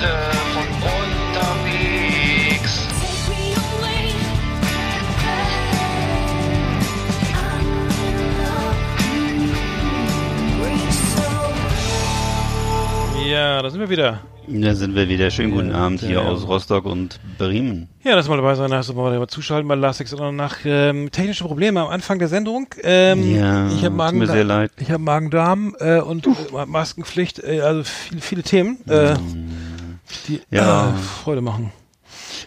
Von unterwegs. Ja, da sind wir wieder. Da sind wir wieder. Schönen guten Ja, Abend hier ja. aus Rostock und Bremen. Ja, lass mal dabei sein, hast du mal zuschalten bei Lasix oder nach ähm, technischen Problemen am Anfang der Sendung. Ähm, Ja, ich habe tut Magen, mir sehr leid. ich habe Magen-Darm äh, und äh, Maskenpflicht, äh, also viele, viele Themen, äh, die. Ja. äh, Freude machen.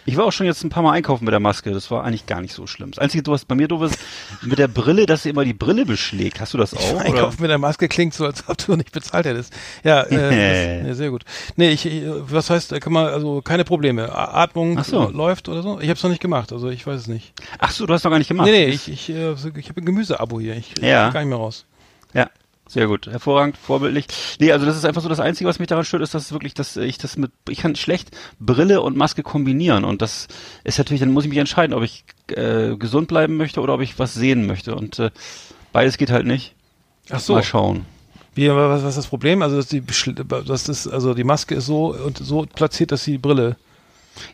Ich war auch schon jetzt ein paar Mal einkaufen mit der Maske. Das war eigentlich gar nicht so schlimm. Das Einzige, was bei mir doof ist, mit der Brille, dass sie immer die Brille beschlägt. Hast du das auch? Einkaufen mit der Maske klingt so, als ob du nicht bezahlt hättest. Ja, äh, das, ja sehr gut. Nee, ich, was heißt, äh, kann man, also keine Probleme. Atmung so. läuft oder so? Ich habe es noch nicht gemacht, also ich weiß es nicht. Ach so, du hast noch gar nicht gemacht. Nee, nee, ich, ich, äh, ich habe ein Gemüseabo hier. Ich, Ja. ich gar nicht mehr raus. Ja, sehr gut. Hervorragend, vorbildlich. Nee, also das ist einfach so das Einzige, was mich daran stört, ist, dass wirklich, dass ich das mit, ich kann schlecht Brille und Maske kombinieren und das ist natürlich, dann muss ich mich entscheiden, ob ich äh, gesund bleiben möchte oder ob ich was sehen möchte und äh, beides geht halt nicht. Ach so. Mal schauen. Wie, was, was ist das Problem? Also, dass die, das, also die Maske ist so und so platziert, dass die Brille.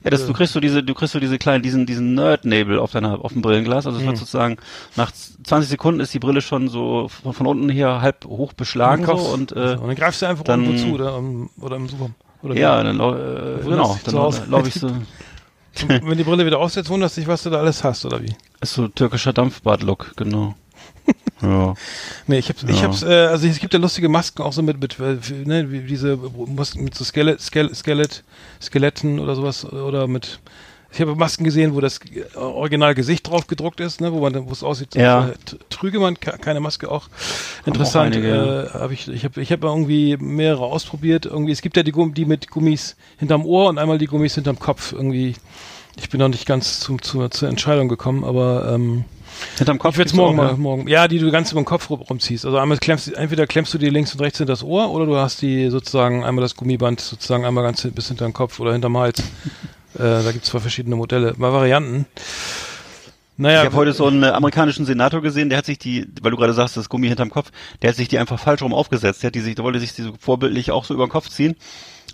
Ja, das, du kriegst so diese, du kriegst so diese kleinen, diesen, diesen Nerd-Nebel auf deiner, auf dem Brillenglas. Also es Mhm. wird sozusagen, nach 20 Sekunden ist die Brille schon so von, von unten hier halb hoch beschlagen so Kopf. und, äh, und dann greifst du einfach dann- irgendwo zu oder, im- oder im Super. Oder ja, dann, äh, genau, dann laufe ich so, Und wenn die Brille wieder aufsetzt, wunderst dich, was du da alles hast, oder wie? ist so türkischer Dampfbad-Look, genau. Ja. Nee, ich hab's, ich Ja. hab's, äh, also es gibt ja lustige Masken auch so mit, mit äh, ne, wie diese Masken mit so Skelett, Skelett, Skelett, Skeletten oder sowas oder mit ich habe Masken gesehen, wo das äh, original Gesicht drauf gedruckt ist, ne, wo man wo es aussieht, Ja. äh, trüge man ke- keine Maske auch. Interessant. einige, äh, hab ich ich habe ich habe irgendwie mehrere ausprobiert. Irgendwie es gibt ja die die mit Gummis hinterm Ohr und einmal die Gummis hinterm Kopf. Irgendwie ich bin noch nicht ganz zum, zu, zur Entscheidung gekommen, aber ähm, Hinterm Kopf ich werde gibt's morgen mal, ja. morgen. Ja, die du ganz über den Kopf rum- rumziehst. Also einmal klemmst du, entweder klemmst du dir links und rechts hinter das Ohr oder du hast die sozusagen einmal das Gummiband sozusagen einmal ganz bis hinter den Kopf oder hinterm Hals. äh, da gibt's zwei verschiedene Modelle, mal Varianten. Naja, Ich habe heute so einen äh, amerikanischen Senator gesehen, der hat sich die, weil du gerade sagst, das Gummi hinterm Kopf, der hat sich die einfach falsch rum aufgesetzt. Der hat die sich, der wollte sich die so vorbildlich auch so über den Kopf ziehen.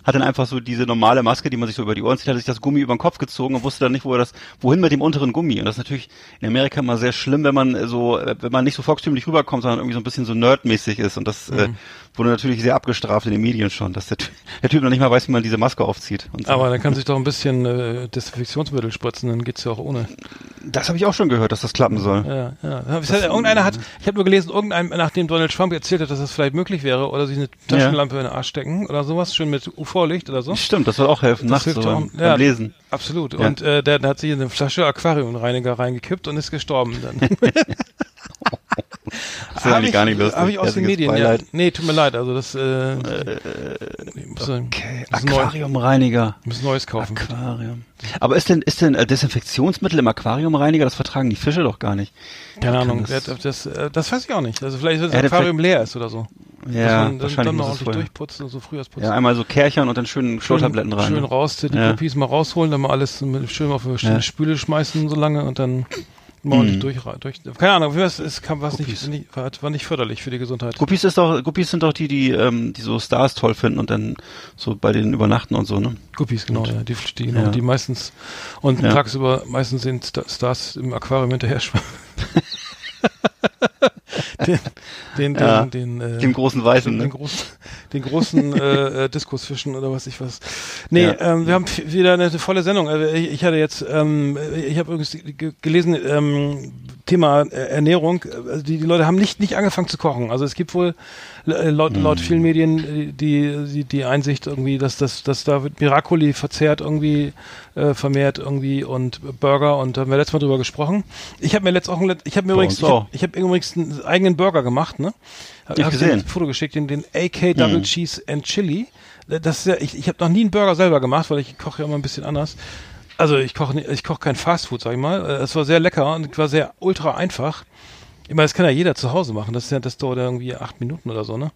Hat dann einfach so diese normale Maske, die man sich so über die Ohren zieht, hat sich das Gummi über den Kopf gezogen und wusste dann nicht, wo er das, wohin mit dem unteren Gummi. Und das ist natürlich in Amerika immer sehr schlimm, wenn man äh, so, äh, wenn man nicht so volkstümlich rüberkommt, sondern irgendwie so ein bisschen so nerdmäßig ist. Und das Mhm. äh, wurde natürlich sehr abgestraft in den Medien schon, dass der, der Typ noch nicht mal weiß, wie man diese Maske aufzieht. So. aber dann kann sich doch ein bisschen äh, Desinfektionsmittel spritzen, dann geht's ja auch ohne. das habe ich auch schon gehört, dass das klappen soll. Ja, ja. Es hat, irgendeiner hat, ich habe nur gelesen, irgendein, nachdem Donald Trump erzählt hat, dass das vielleicht möglich wäre, oder sich eine Taschenlampe in den Arsch stecken oder sowas, schön mit UV-Licht oder so. Stimmt, das soll auch helfen, Das nachts hilft so beim, Ja. beim Lesen. Absolut. Ja. Und äh, der, der hat sich in eine Flasche Aquariumreiniger reingekippt und ist gestorben dann. Das ist eigentlich gar nicht lustig. Habe ich aus den Medien. Ja. Nee, tut mir leid. Also das äh, ich muss, Okay, Aquariumreiniger. muss Neues kaufen. Aquarium. Aber ist denn, ist denn äh, Desinfektionsmittel im Aquariumreiniger, das vertragen die Fische doch gar nicht. Keine Ahnung. das- Das, das, äh, das weiß ich auch nicht. Also vielleicht, wenn das Aquarium leer ist oder so. Ja, man dann, wahrscheinlich dann es ordentlich durchputzen und so Frühjarsputzen. Ja, einmal so Kärchern und dann schön Schlotabletten rein. Schön ne? raus, die Ja. Guppies mal rausholen, dann mal alles schön auf eine Ja. Spüle schmeißen so lange und dann mal Mhm. durch, durch. Keine Ahnung, es, es kam was nicht, Guppies. nicht war, nicht förderlich für die Gesundheit. Guppies ist doch, Guppies sind doch die, die, ähm, die so Stars toll finden und dann so bei denen übernachten und so, ne? Guppies, genau, Und- ja, die, die, genau, Ja. die meistens und Ja. tagsüber meistens sind Sta- Stars im Aquarium hinterher schwimmen. den, den, den, Ja. den, äh, Dem großen Weißen, den, den ne? großen, den großen äh, äh, Diskusfischen oder was ich was. Nee, Ja. ähm, wir haben wieder eine volle Sendung. Also ich, ich hatte jetzt, ähm, ich habe übrigens ge- gelesen, ähm, Thema äh, Ernährung. Also die, die Leute haben nicht nicht angefangen zu kochen. Also es gibt wohl laut, Mhm. laut vielen Medien äh, die, die die Einsicht irgendwie, dass das dass da wird Miracoli verzehrt irgendwie äh, vermehrt irgendwie und Burger und da haben wir letztes Mal drüber gesprochen. Ich habe mir letzt auch ein, ich habe mir Bei übrigens ich habe hab übrigens einen eigenen Burger gemacht, ne? Hab, Ich hab dir gesehen. ein Foto geschickt, den, den AK Double Mhm. Cheese and Chili. Das ist ja, ich, ich habe noch nie einen Burger selber gemacht, weil ich koche ja immer ein bisschen anders. Also ich koche ich koche kein Fastfood, sag ich mal. Äh, Es war sehr lecker und war sehr ultra einfach. Ich meine, das kann ja jeder zu Hause machen. Das ist ja, das dauert ja irgendwie acht Minuten oder so, ne?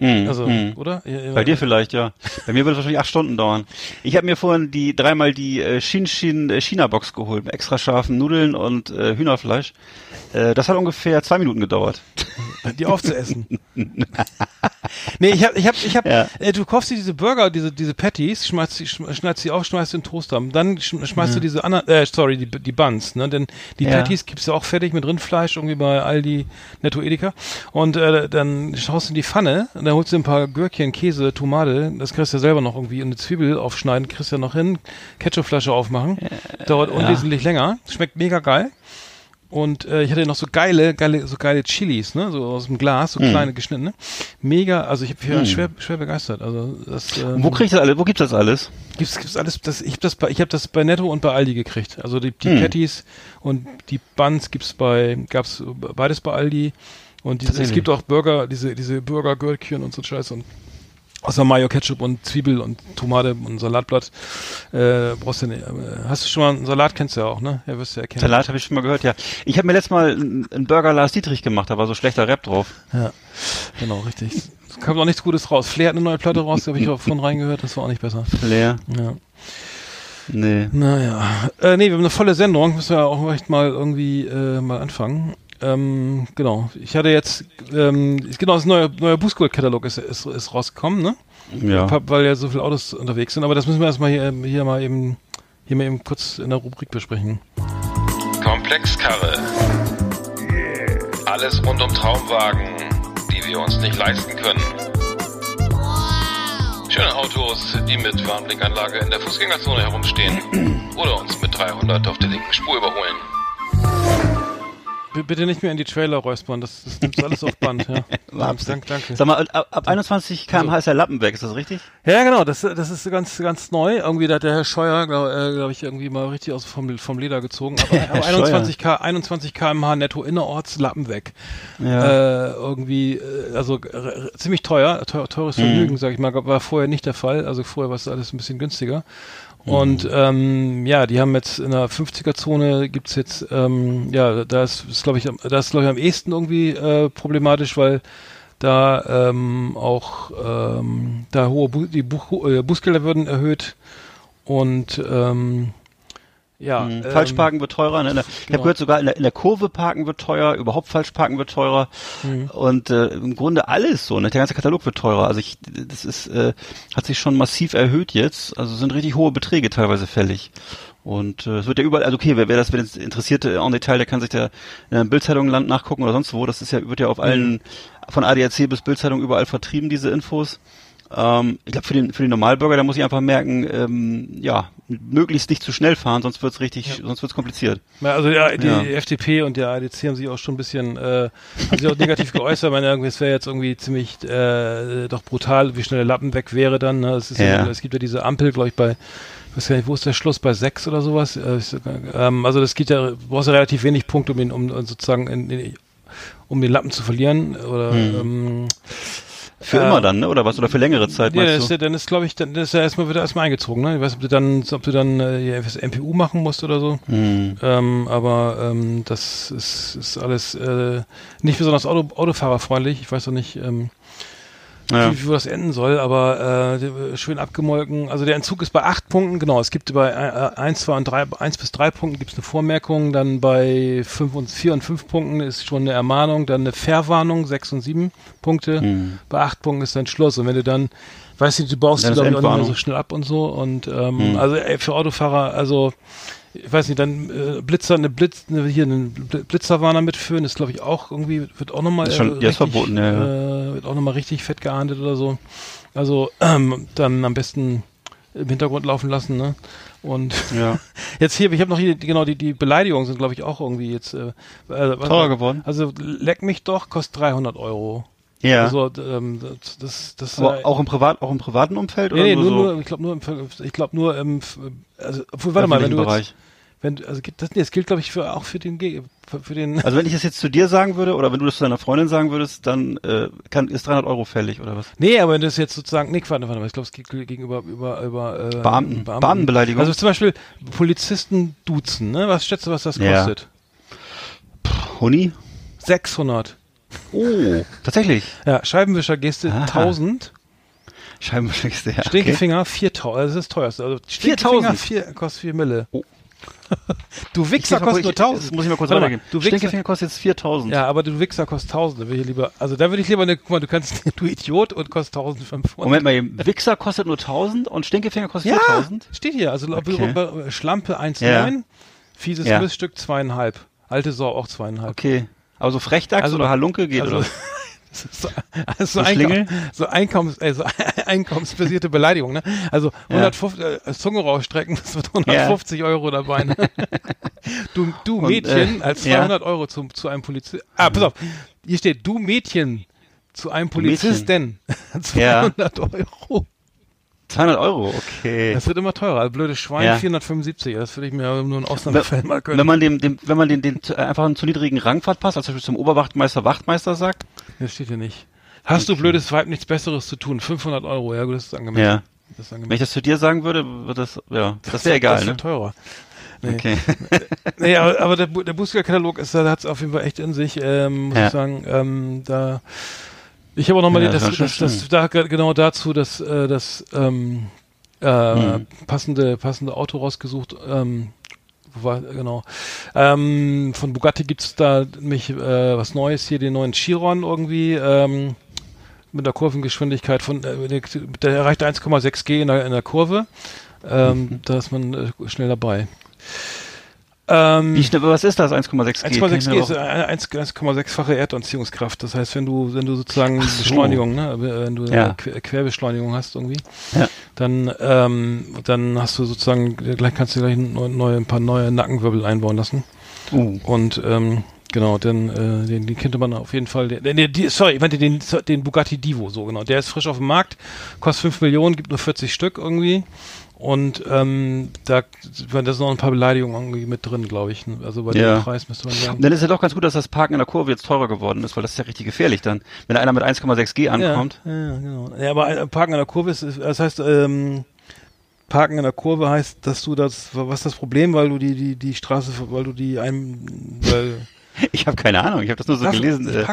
Mhm. Also, mhm. oder? Ja, Bei dir vielleicht, ja. Bei mir würde es wahrscheinlich acht Stunden dauern. Ich habe mir vorhin die dreimal die äh, Shin Shin äh, China Box geholt, mit extra scharfen Nudeln und äh, Hühnerfleisch. Äh, das hat ungefähr zwei Minuten gedauert. Die aufzuessen. nee, ich hab, ich hab, ich hab, Ja. äh, du kaufst dir diese Burger, diese, diese Patties, schmeißt sie, schneidest sie auf, schmeißt sie in den Toaster. Dann schm- schmeißt du diese anderen, äh, sorry, die, die Buns, ne, denn die Ja. Patties gibt's ja auch fertig mit Rindfleisch, irgendwie bei Aldi, Netto Edeka. Und, äh, dann schaust du in die Pfanne, und dann holst du ein paar Gürkchen, Käse, Tomate, das kriegst du ja selber noch irgendwie, und eine Zwiebel aufschneiden, kriegst du ja noch hin, Ketchupflasche aufmachen. Dauert unwesentlich länger. Schmeckt mega geil. Und äh, ich hatte noch so geile, geile, so geile Chilis, ne, so aus dem Glas, so kleine geschnittene. Mega, also ich bin schwer, schwer begeistert. Also das ähm, Wo krieg ich das alles? Wo gibt's das alles? gibt's, gibt's alles. Das, ich habe das, bei, ich habe das bei Netto und bei Aldi gekriegt. Also die, die Hm. Patties und die Buns gibt's bei, gab's beides bei Aldi. Und diese, es gibt auch Burger, diese, diese Burger-Gürkchen und so Scheiß und außer Mayo, Ketchup und Zwiebel und Tomate und Salatblatt. Äh, brauchst du nicht. Äh, hast du schon mal einen Salat kennst du ja auch, ne? Ja, wirst du ja kennen. Salat habe ich schon mal gehört, ja. Ich habe mir letztes Mal einen Burger Lars Dietrich gemacht, da war so schlechter Rap drauf. Ja, genau, richtig. Es kam noch nichts Gutes raus. Flair hat eine neue Platte raus, da habe ich auch von reingehört, das war auch nicht besser. Leer. Ja. Nee. Naja. Äh, nee, wir haben eine volle Sendung, müssen wir auch echt mal irgendwie äh, mal anfangen. Ähm, genau. Ich hatte jetzt, ähm, genau, das neue, neue Bußgold-Katalog ist, ist, ist rausgekommen, ne? Ja. Weil ja so viele Autos unterwegs sind, aber das müssen wir erstmal hier, hier mal eben, hier mal eben kurz in der Rubrik besprechen. Komplexkarre. Alles rund um Traumwagen, die wir uns nicht leisten können. Schöne Autos, die mit Warnblinkanlage in der Fußgängerzone herumstehen oder uns mit 300 auf der linken Spur überholen. Bitte nicht mehr in die Trailer räuspern, das, das nimmt alles auf Band, ja. danke, danke. Sag mal, ab, ab 21 km/h ist der Lappen weg, ist das richtig? Ja, genau, das, das ist ganz, ganz neu. Irgendwie da hat der Herr Scheuer, glaube äh, glaub ich, irgendwie mal richtig aus vom, vom Leder gezogen. Aber, aber 21, K, 21 kmh netto innerorts Lappen weg. Ja. Äh, irgendwie, äh, also äh, ziemlich teuer, teuer teures Vergnügen, sag ich mal, war vorher nicht der Fall. Also vorher war es alles ein bisschen günstiger. Und ähm, ja, die haben jetzt in der 50er-Zone gibt's jetzt, ähm, ja, da ist, ist glaube ich, da ist glaube ich am ehesten irgendwie äh, problematisch, weil da ähm, auch ähm, da hohe Bu die Buch äh, Bußgelder würden erhöht. Und ähm, ja, Mhm. ähm, Falschparken wird teurer. Ne? Der- Ich genau. habe gehört, sogar in der, in der Kurve parken wird teurer, überhaupt Falschparken wird teurer Mhm. und äh, im Grunde alles so. Ne? Der ganze Katalog wird teurer. Also ich, das ist, äh, hat sich schon massiv erhöht jetzt. Also sind richtig hohe Beträge teilweise fällig. Und äh, es wird ja überall, also okay, wer, wer das, wer das interessierte en Detail, der kann sich da in der Bildzeitung Land nachgucken oder sonst wo. Das ist ja, wird ja auf allen, von ADAC bis Bildzeitung überall vertrieben, diese Infos. Ähm, ich glaube, für den, für den Normalbürger, da muss ich einfach merken, ähm, ja, möglichst nicht zu schnell fahren, sonst wird's richtig, sonst wird's kompliziert. Ja, also ja, die Ja. FDP und der ADC haben sich auch schon ein bisschen, äh, haben sich auch negativ geäußert. Meine, irgendwie, es wäre jetzt irgendwie ziemlich äh, doch brutal, wie schnell der Lappen weg wäre dann. Ne? Es, ja. Ja. es gibt ja diese Ampel, glaube ich, bei, ich weiß gar nicht, wo ist der Schluss, bei sechs oder sowas? Äh, ähm, also das geht ja, du brauchst ja relativ wenig Punkte, um ihn, um sozusagen in, in, um den Lappen zu verlieren. Oder ähm, Für Äh, immer dann, ne? Oder was? Oder für längere Zeit, ja, ist, du? ja- dann ist, glaube ich, dann ist ja erstmal wieder erstmal eingezogen, ne? Ich weiß, ob du dann, ob du dann äh, MPU machen musst oder so. Hm. Ähm, aber ähm, das ist, ist alles äh, nicht besonders Auto, autofahrerfreundlich. Ich weiß auch nicht, ähm, Ja. wie, wie das enden soll, aber äh, schön abgemolken. Also der Entzug ist bei acht Punkten, genau. Es gibt bei äh, eins, zwei und drei, eins bis drei Punkten gibt es eine Vormerkung, dann bei fünf und vier und fünf Punkten ist schon eine Ermahnung, dann eine Verwarnung, sechs und sieben Punkte. Hm. Bei acht Punkten ist dann Schluss. Und wenn du dann, weißt du, du baust Dann die glaube ich auch nicht mehr so schnell ab und so. Und ähm, Hm. also ey, für Autofahrer, also ich weiß nicht, dann äh, Blitzer, eine Blitz, eine, hier einen Bl- Blitzerwarner mitführen, ist glaube ich auch irgendwie, wird auch nochmal ja, ist verboten, ja, Äh, wird auch nochmal richtig fett geahndet oder so. Also ähm, dann am besten im Hintergrund laufen lassen, ne? Und Ja. jetzt hier, ich habe noch hier, genau, die, die Beleidigungen sind, glaube ich, auch irgendwie jetzt äh, äh, Teurer geworden? Also leck mich doch, kostet 300 Euro. Ja. Also ähm, das, das, Aber äh, auch im Privat, auch im privaten Umfeld nee, oder nee, nur, nur, so nur, ich glaube nur, im, ich glaube nur, im, also, obwohl, warte mal, wenn du öffentlichen jetzt, wenn, also das, das gilt, glaube ich, für, auch für den, für, für den, Also wenn ich das jetzt zu dir sagen würde oder wenn du das zu deiner Freundin sagen würdest, dann äh, kann, ist 300 Euro fällig oder was? nee, aber wenn das jetzt sozusagen, nee, warte, warte ich glaube, es geht gegenüber, über, über, äh, Beamten. Beamtenbeleidigung. Also zum Beispiel Polizisten duzen, ne, was schätzt du, was das Ja. kostet? Huni? 600. Oh, tatsächlich. Ja, Scheibenwischer gehst du Aha. 1000, Scheibenwischer, ja. Okay. Stinkefinger 4000, das ist das teuerste. Also Stinkefinger 4000? vier, kostet 4 Mille. Oh. Du Wichser Ich- ich- kostet nur ich- 1000. Das muss ich mal kurz Warte weitergeben. Du Wichser, Stinkefinger kostet jetzt 4000. ja, aber du Wichser kostet 1000. Da will ich lieber, also da würde ich lieber eine, guck mal, du kannst, du Idiot und kostet 1500. Moment mal, eben. Wichser kostet nur 1000 und Stinkefinger kostet Ja, 4000? steht hier. Also Okay. Schlampe 1,9, Ja. fieses Ja. Miststück 2,5. Alte Sau auch 2,5. Okay. Aber so Frechdachs Also- oder Halunke geht, Also, oder? so, also so, Schlingel? so, Einkommens, äh, so einkommensbasierte Beleidigung, ne? Also 150, äh, Zunge rausstrecken, das wird 150 Euro dabei. Ne? Du, du Und, Mädchen, äh, als ja. 200 Euro zu, zu einem Polizisten. Ah, pass auf, hier steht, du Mädchen zu einem Polizisten. 200 Euro. 200 Euro, okay. Das wird immer teurer. Also blöde Schwein, Ja. 475. Das würde ich mir nur in Ausnahmefällen mal gönnen. Wenn man dem, dem wenn man den, den äh, einfach einen zu niedrigen Rangpfad passt, als zum Beispiel zum Oberwachtmeister Wachtmeister sagt, Das steht hier nicht. Hast du blödes Weib nichts Besseres zu tun? 500 Euro, ja gut, das ist angemessen. ja. Das ist Wenn angemessen. ich das zu dir sagen würde, wird das, ja, das wäre Das egal, ist ne? teurer. Nee, Okay. nee aber, aber der, der Bußgeldkatalog ist, da hat es auf jeden Fall echt in sich, ähm, muss Ja. ich sagen. Ähm, da, ich habe auch nochmal Ja, das, das das, das, da genau dazu, dass äh, das ähm, äh, Mhm. passende passende Auto rausgesucht. Ähm, wo war, genau. Ähm, von Bugatti gibt's da nämlich äh, was Neues hier, den neuen Chiron irgendwie. Ähm, mit der Kurvengeschwindigkeit von, äh, der, der erreicht 1,6 G in der, in der Kurve. Ähm, Mhm. Da ist man äh, schnell dabei. Ähm, Wie schnell, was ist das? 1,6 G? 1,6 G ist eine 1 1,6-fache Erdanziehungskraft. Das heißt, wenn du, wenn du sozusagen so. Beschleunigung, ne, wenn du Ja. Querbeschleunigung hast irgendwie, Ja. dann, ähm, dann hast du sozusagen, gleich kannst du gleich neu, neue, ein paar neue Nackenwirbel einbauen lassen. Uh. Und ähm, genau, den, äh, den, den könnte man auf jeden Fall, den, den, die, sorry, ich meinte den, den Bugatti Divo, so genau. Der ist frisch auf dem Markt, kostet 5 Millionen, gibt nur 40 Stück irgendwie. Und ähm, da, da sind noch ein paar Beleidigungen irgendwie mit drin, glaube ich. Also bei Ja. dem Preis müsste man sagen. Dann ist ja doch ganz gut, dass das Parken in der Kurve jetzt teurer geworden ist, weil das ist ja richtig gefährlich dann. Wenn einer mit 1,6 G ankommt. Ja, ja, genau. Ja, aber äh, Parken in der Kurve ist, das heißt, ähm, Parken in der Kurve heißt, dass du das, was ist das Problem, weil du die, die, die Straße, weil du die einem, weil, Ich habe keine Ahnung, ich habe das nur so Darf- gelesen. Äh.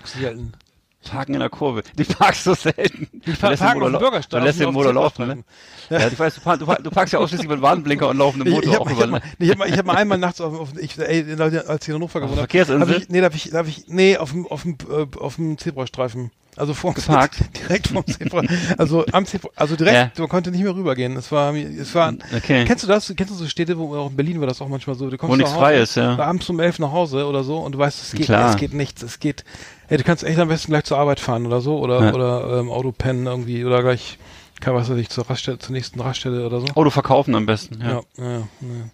Parken in der Kurve. Die parkst so selten. Ich lässt den parken auf dem Bürgersteig. Du lässt den Motor laufen, ne? Ja, ich weiß, du, park, du, park, du parkst ja ausschließlich mit Warnblinker und laufendem Ich, Motor ich auch habe hab mal, ich hab mal, ich hab mal einmal nachts auf, auf ich, ey, als ich in Hannover gewohnt habe, Verkehrsinsel? hab ich, nee, da hab ich, da hab ich, nee, auf dem, auf dem, äh, auf dem Zebrastreifen. Also vor Geparkt? direkt vom Zebra, also am Zebra, also direkt, Ja. man konnte nicht mehr rübergehen. Es war, es war, Okay. kennst du das? Kennst du so Städte, wo auch in Berlin war das auch manchmal so, du kommst Wo nichts frei ist, ja. abends um elf nach Hause oder so und du weißt, es geht, Klar. es geht nichts, es geht, ey, du kannst echt am besten gleich zur Arbeit fahren oder so oder, Ja. oder, ähm, Auto pennen irgendwie oder gleich, kann was weiß ich, zur Raststelle, zur nächsten Raststelle oder so. Auto verkaufen am besten, ja. Ja, ja, ja.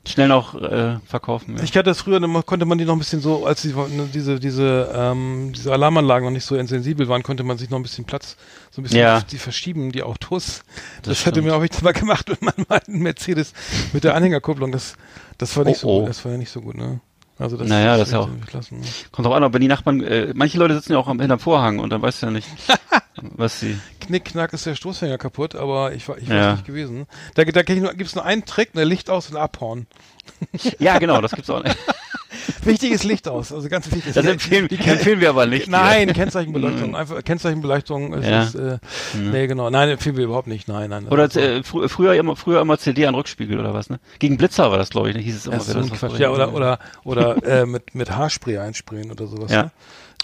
Schnell noch äh, verkaufen. Ja. Ich hatte das früher, da konnte man die noch ein bisschen so, als die, ne, diese, diese, ähm, diese Alarmanlagen noch nicht so sensibel waren, konnte man sich noch ein bisschen Platz, so ein bisschen Ja. die verschieben, die Autos. Das, Das hatte mir auch nichts mal gemacht, wenn man mal einen Mercedes mit der Anhängerkupplung, das, das war nicht so Oh, oh. gut, das war ja nicht so gut, ne? Also das, Naja, das ist ja auch- Lassen, ne? Kommt auch an, ob wenn die Nachbarn, äh, manche Leute sitzen ja auch am, hinterm Vorhang und dann weißt du ja nicht, was sie. Knick, knack ist der Stoßfänger kaputt, aber ich war, ich Ja. nicht gewesen. Da, da kenn ich nur, gibt's nur einen Trick, ne, Licht aus und abhauen. Ja, genau, das gibt's auch nicht. Wichtig ist Licht aus, also ganz wichtig. Das empfehlen, empfehlen wir aber nicht. Nein, Kennzeichenbeleuchtung. Einfach Kennzeichenbeleuchtung ist, Ja. ist äh, nee genau. Nein, empfehlen wir überhaupt nicht. Nein, nein. Oder also, äh, frü früher immer früher immer CD an Rückspiegel oder was, ne? Gegen Blitzer war das, glaube ich, ne? hieß es immer. das das Quatsch. Ja, oder oder oder äh, mit mit Haarspray einsprayen oder sowas. Ja. Ne?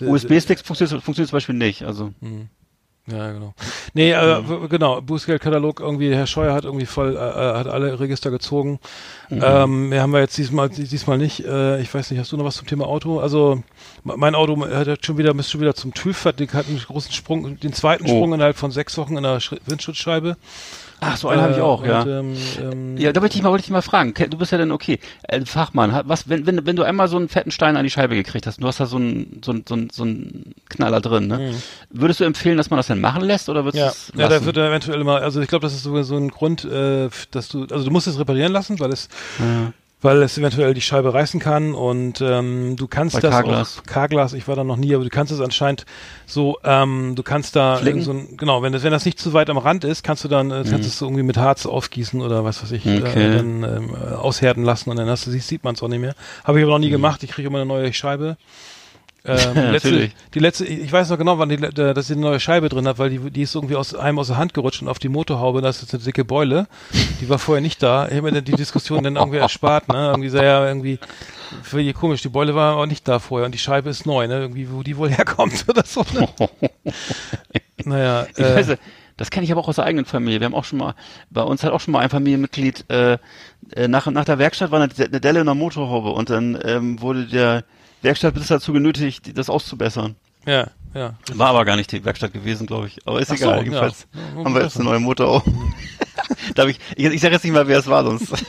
Äh, USB-Sticks funktioniert, funktioniert zum Beispiel nicht. Also Ja, genau. Nee, äh, Mhm. genau, Bußgeldkatalog irgendwie, Herr Scheuer hat irgendwie voll, äh, äh, hat alle Register gezogen. Mhm. Ähm, wir haben wir jetzt diesmal, diesmal nicht, äh, ich weiß nicht, hast du noch was zum Thema Auto? Also, me- mein Auto hat jetzt schon wieder, ist schon wieder zum TÜV, hat, hat einen großen Sprung, den zweiten Oh. Sprung innerhalb von sechs Wochen in der Windschutzscheibe. Ach, so einen habe ich auch, und, ja. Ähm, ähm, Ja, da wollte ich mal, wollte ich mal fragen. Du bist ja dann okay. Äh, Fachmann, was, wenn, wenn, wenn du einmal so einen fetten Stein an die Scheibe gekriegt hast, du hast da so einen, so einen, so einen, so einen Knaller drin, ne? Würdest du empfehlen, dass man das dann machen lässt oder würdest Mhm. Ja, du es ja, da wird er eventuell immer, also ich glaube, das ist sogar so ein Grund, äh, dass du, also du musst es reparieren lassen, weil es, Ja. Weil es eventuell die Scheibe reißen kann und ähm, du kannst Bei das Carglass. auch, Carglass, ich war da noch nie, aber du kannst es anscheinend so, ähm, du kannst da so ein, genau, wenn das, wenn das nicht zu weit am Rand ist, kannst du dann, äh, kannst du es so irgendwie mit Harz aufgießen oder was weiß ich, Mhm. Okay. äh, dann ähm, äh, aushärten lassen und dann hast du, sieht, sieht man es auch nicht mehr. Habe ich aber noch Mhm. nie gemacht, ich kriege immer eine neue Scheibe. Ähm, die, letzte, die letzte, ich weiß noch genau, wann die, äh, dass sie eine neue Scheibe drin hat, weil die, die ist irgendwie aus einem aus der Hand gerutscht und auf die Motorhaube, das ist eine dicke Beule. Die war vorher nicht da. Ich habe mir dann die Diskussion dann irgendwie erspart, ne? Irgendwie sehr ja, irgendwie völlig komisch. Die Beule war aber nicht da vorher und die Scheibe ist neu, ne? Irgendwie, wo die wohl herkommt oder so. Ne? naja, Ich äh, weiß, das kenne ich aber auch aus der eigenen Familie. Wir haben auch schon mal, bei uns hat auch schon mal ein Familienmitglied, äh, äh, nach, nach der Werkstatt war eine, eine Delle in der Motorhaube und dann ähm, wurde der Werkstattbesitzer dazu genötigt, das auszubessern. ja, ja. War aber gar nicht die Werkstatt gewesen, glaube ich. Aber ist Ach so, egal. ja. Jedenfalls Ja, haben wir jetzt eine neue Motorhaube. Darf ich, ich, ich sage jetzt nicht mal, wer es war, sonst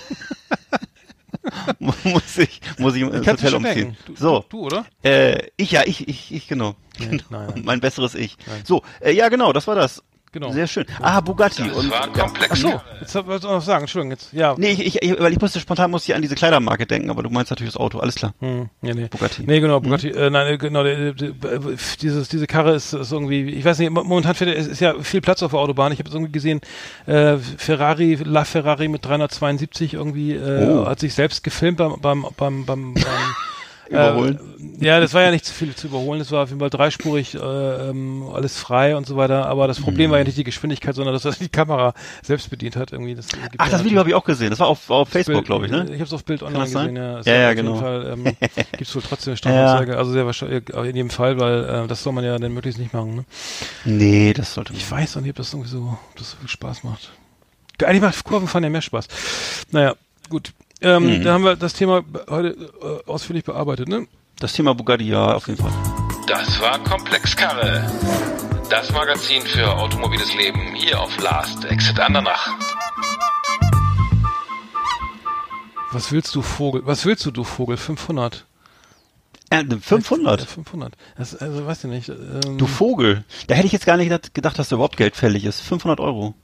muss ich, muss ich ins Hotel umziehen. Du, so, Du, oder? äh, ich ja, ich, ich, ich, genau. Nee, genau. Mein besseres Ich. Nein. So, äh, ja, genau, das war das. Genau. Sehr schön. Ah, Bugatti. Das und, war komplex. Ach so. Jetzt wolltest du noch sagen, Entschuldigung, jetzt, ja. Nee, ich, ich, ich, weil ich musste spontan musste ich an diese Kleidermarke denken, aber du meinst natürlich das Auto, alles klar. Hm, nee, nee. Bugatti. Nee, genau, Bugatti, äh, nein, genau, der, der, dieses, diese Karre ist, ist irgendwie, ich weiß nicht, momentan fährt, ist, ist ja viel Platz auf der Autobahn. Ich habe jetzt irgendwie gesehen, äh, Ferrari, La Ferrari mit 372 irgendwie, äh, Oh. hat sich selbst gefilmt beim, beim, beim, beim, beim Überholen. Äh, ja, das war ja nicht zu viel zu überholen. Das war auf jeden Fall dreispurig, äh, ähm, alles frei und so weiter. Aber das Problem Mhm. war ja nicht die Geschwindigkeit, sondern dass er die Kamera selbst bedient hat. Irgendwie. Das Ach, ja das Video habe ich auch gesehen. Das war auf, auf Facebook, glaube ich, ne? Ich habe es auf Bild online das gesehen, ja. Ja, ja, genau. Fall, ähm, gibt es wohl trotzdem eine Strafanzeige. Also sehr wahrscheinlich, in jedem Fall, weil äh, das soll man ja dann möglichst nicht machen. Ne? Nee, das sollte man. Ich weiß auch nicht, ob das irgendwie so, ob das so viel Spaß macht. Eigentlich macht Kurvenfahren ja mehr Spaß. Naja, gut. Ähm, Mhm. Da haben wir das Thema heute äh, ausführlich bearbeitet, ne? Das Thema Bugatti, ja, auf jeden Fall. Das war Komplexkarre. Das Magazin für automobiles Leben hier auf Last Exit Andernach. Was willst du, Vogel? Was willst du, du Vogel? 500. Äh, Ja, 500. 500. Das, also, weiß ich nicht. Ähm, Du Vogel. Da hätte ich jetzt gar nicht gedacht, dass da überhaupt Geld fällig ist. 500 Euro.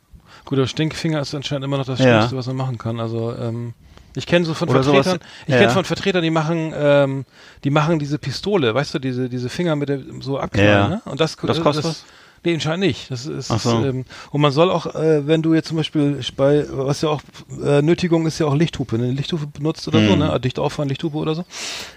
Gut, der Stinkfinger ist anscheinend immer noch das Ja. Schlimmste, was man machen kann. Also ähm, ich kenne so von Oder Vertretern, sowas- ich ja. kenne von Vertretern, die machen, ähm, die machen diese Pistole, weißt du, diese diese Finger mit der so abknallen, Ja. ne? Und das, Das kostet- das Nee, anscheinend nicht. Das ist, so. ähm, und man soll auch, äh, wenn du jetzt zum Beispiel bei, was ja auch äh, Nötigung ist ja auch Lichthupe, eine Lichthupe benutzt oder so, Mhm. ne? Dicht auffahren, Lichthupe oder so.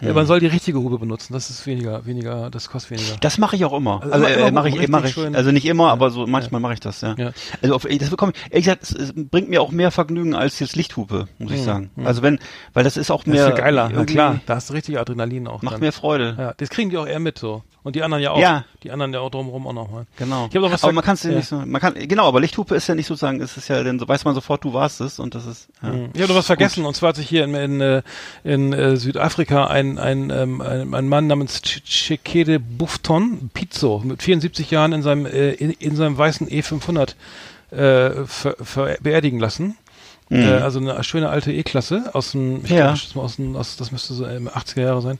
Ja, man soll die richtige Hupe benutzen. Das ist weniger, weniger, das kostet weniger. Das mache ich auch immer. Also Also, äh, mache ich, mache ich. schön- Also nicht immer, aber so manchmal mache ich das, ja. Ja. Also auf, das bekomme ich, ehrlich gesagt, es, es bringt mir auch mehr Vergnügen als jetzt Lichthupe, muss ich Mhm. sagen. Also wenn, weil das ist auch Das mehr. ist viel geiler, na klar. Da hast du richtig Adrenalin auch. Macht dann. mehr Freude. Ja, das kriegen die auch eher mit so. Und die anderen ja auch. Ja. Die anderen ja auch drumherum auch nochmal. Genau. Ich hab noch was aber man kann es ja. nicht so, man kann, genau, aber Lichthupe ist ja nicht sozusagen, es ist ja, dann so weiß man sofort, du warst es und das ist, ja. Ich habe noch was vergessen, und zwar hat sich hier in, in, äh, in äh, Südafrika ein, ein, ähm, ein, ein Mann namens Ch- Chekede Bufton Pizzo mit 74 Jahren in seinem, äh, in, in seinem weißen E500 äh, ver, ver, beerdigen lassen. Äh, also eine schöne alte E-Klasse aus dem, ich Mhm. Ja. glaub, das, war aus dem, aus, das müsste so ähm, 80er Jahre sein.